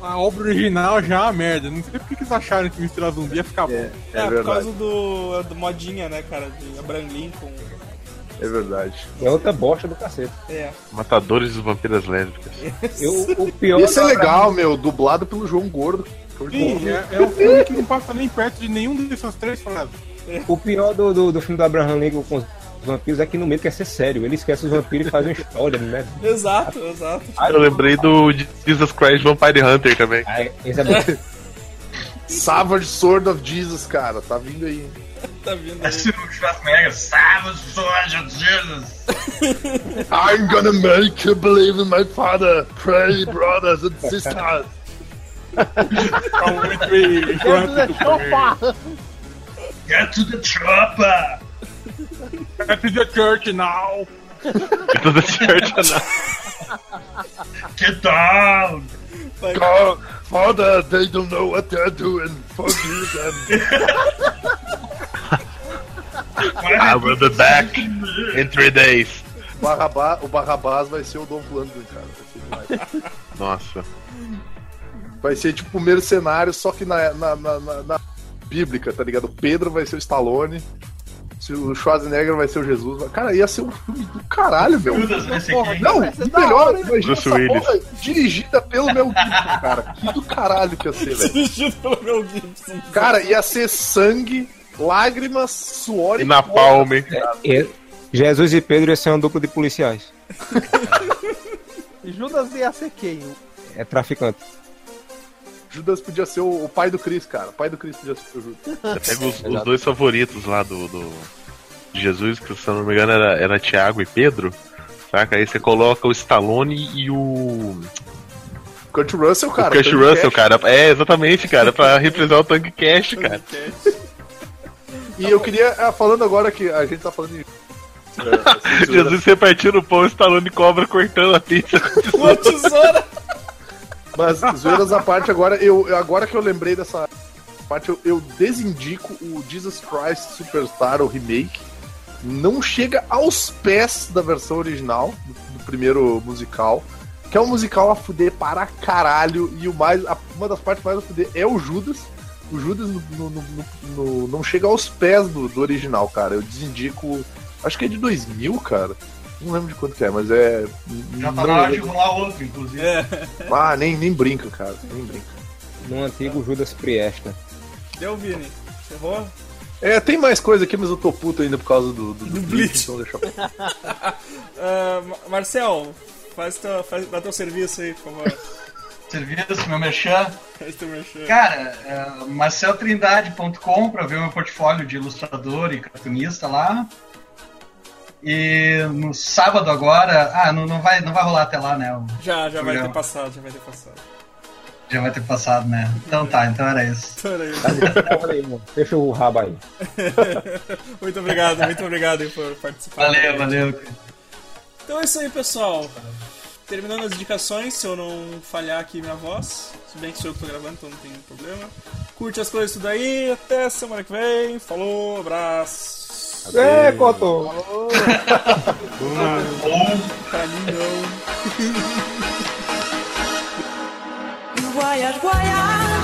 a obra original já é uma merda. Não sei por que que eles acharam que misturar zumbi ia ficar bom. É, É, é por verdade. causa do, do modinha, né, cara, de Abraham Lincoln. É verdade. É outra bosta do cacete. É. Matadores dos Vampiras Lésbicas. Eu, o pior Esse é legal, meu, dublado pelo João Gordo. Sim, é, é um filme que não passa nem perto de nenhum dessas três frases. O pior do, do, do filme do Abraham Lincoln com os vampiros é que no meio quer ser sério. Ele esquece os vampiros e faz uma história, né? Exato, exato. Eu lembrei do Jesus Christ Vampire Hunter também. Esse é bom. Savage Sword of Jesus, cara, tá vindo aí. Tá vindo aí. o Schwarzenegger, Savage Sword of Jesus. I'm gonna make you believe in my father. Pray, brothers and sisters. Come with me, front to Get to the chopper. Get to the church now. Toda certa não. Get down. Vai- God, father, they don't know what they're doing. Forgive them. I will be back in three days. Barrabá, o Barrabás vai ser o Don Flandre, cara. Vai ser demais. Nossa. Vai ser tipo o mercenário, só que na, na, na, na- na bíblica, tá ligado? O Pedro vai ser o Stallone, se o Schwarzenegger vai ser o Jesus. Cara, ia ser um filme do caralho, meu. Judas vai ser Porra, quem? não, o melhor, imagina essa Willis. porra dirigida pelo Mel Gibson, cara. Que do caralho que ia ser, velho. Dirigido pelo Mel Gibson. Cara, ia ser sangue, lágrimas, suor E e na palme. E- Jesus e Pedro ia ser uma dupla de policiais. Judas ia ser quem? É traficante. Judas podia ser o, o pai do Chris, cara. O pai do Chris podia ser o Judas. Você pega os, os dois favoritos lá do, do de Jesus, que se eu não me engano era, era Tiago e Pedro. Saca? Aí você coloca o Stallone e o, Kurt Russell, cara. o Kurt Tank Russell, Cash. cara. É, exatamente, cara, pra reprisar o Tank Cash, cara. E eu queria, ah, falando agora que a gente tá falando de. é, Jesus repartindo o pão, Stallone cobra cortando a pizza. Uma tesoura. Mas, zoeiras à parte, agora, eu, agora que eu lembrei dessa parte, eu, eu desindico o Jesus Christ Superstar, o remake. Não chega aos pés da versão original, do, do primeiro musical. Que é um musical a fuder para caralho. E o mais, a- uma das partes mais a fuder é o Judas. O Judas no- no- no- não chega aos pés do, do original, cara. Eu desindico. Acho que é de 2000, cara. Não lembro de quanto que é, mas é. Já tá na hora de rolar outro, inclusive. É, Ah, nem, nem brinca, cara. Nem brinca. Num antigo Judas Priesta. deu, Vini. Errou? É, tem mais coisa aqui, mas eu tô puto ainda por causa do, do, Do Bleach, Bleach. então deixa eu... Ma- Marcel, faz teu, faz, dá teu serviço aí, por favor. serviço, meu merchan. Cara, é, marceltrindade.com pra ver o meu portfólio de ilustrador e cartunista lá. E no sábado agora. Ah, não, não, vai, não vai rolar até lá, né? o- Já, já vai ter passado, já vai ter passado. Já vai ter passado, né? Então tá, então era isso. Então era isso. Fecha o rabo aí. Muito obrigado, muito obrigado por participar. Valeu, valeu. Então é isso aí, pessoal. Terminando as indicações, se eu não falhar aqui minha voz, se bem que sou eu que tô gravando, então não tem problema. Curte as coisas tudo aí, até semana que vem. Falou, abraço. É, Cotô. Pra mim não. Voyage, voyage.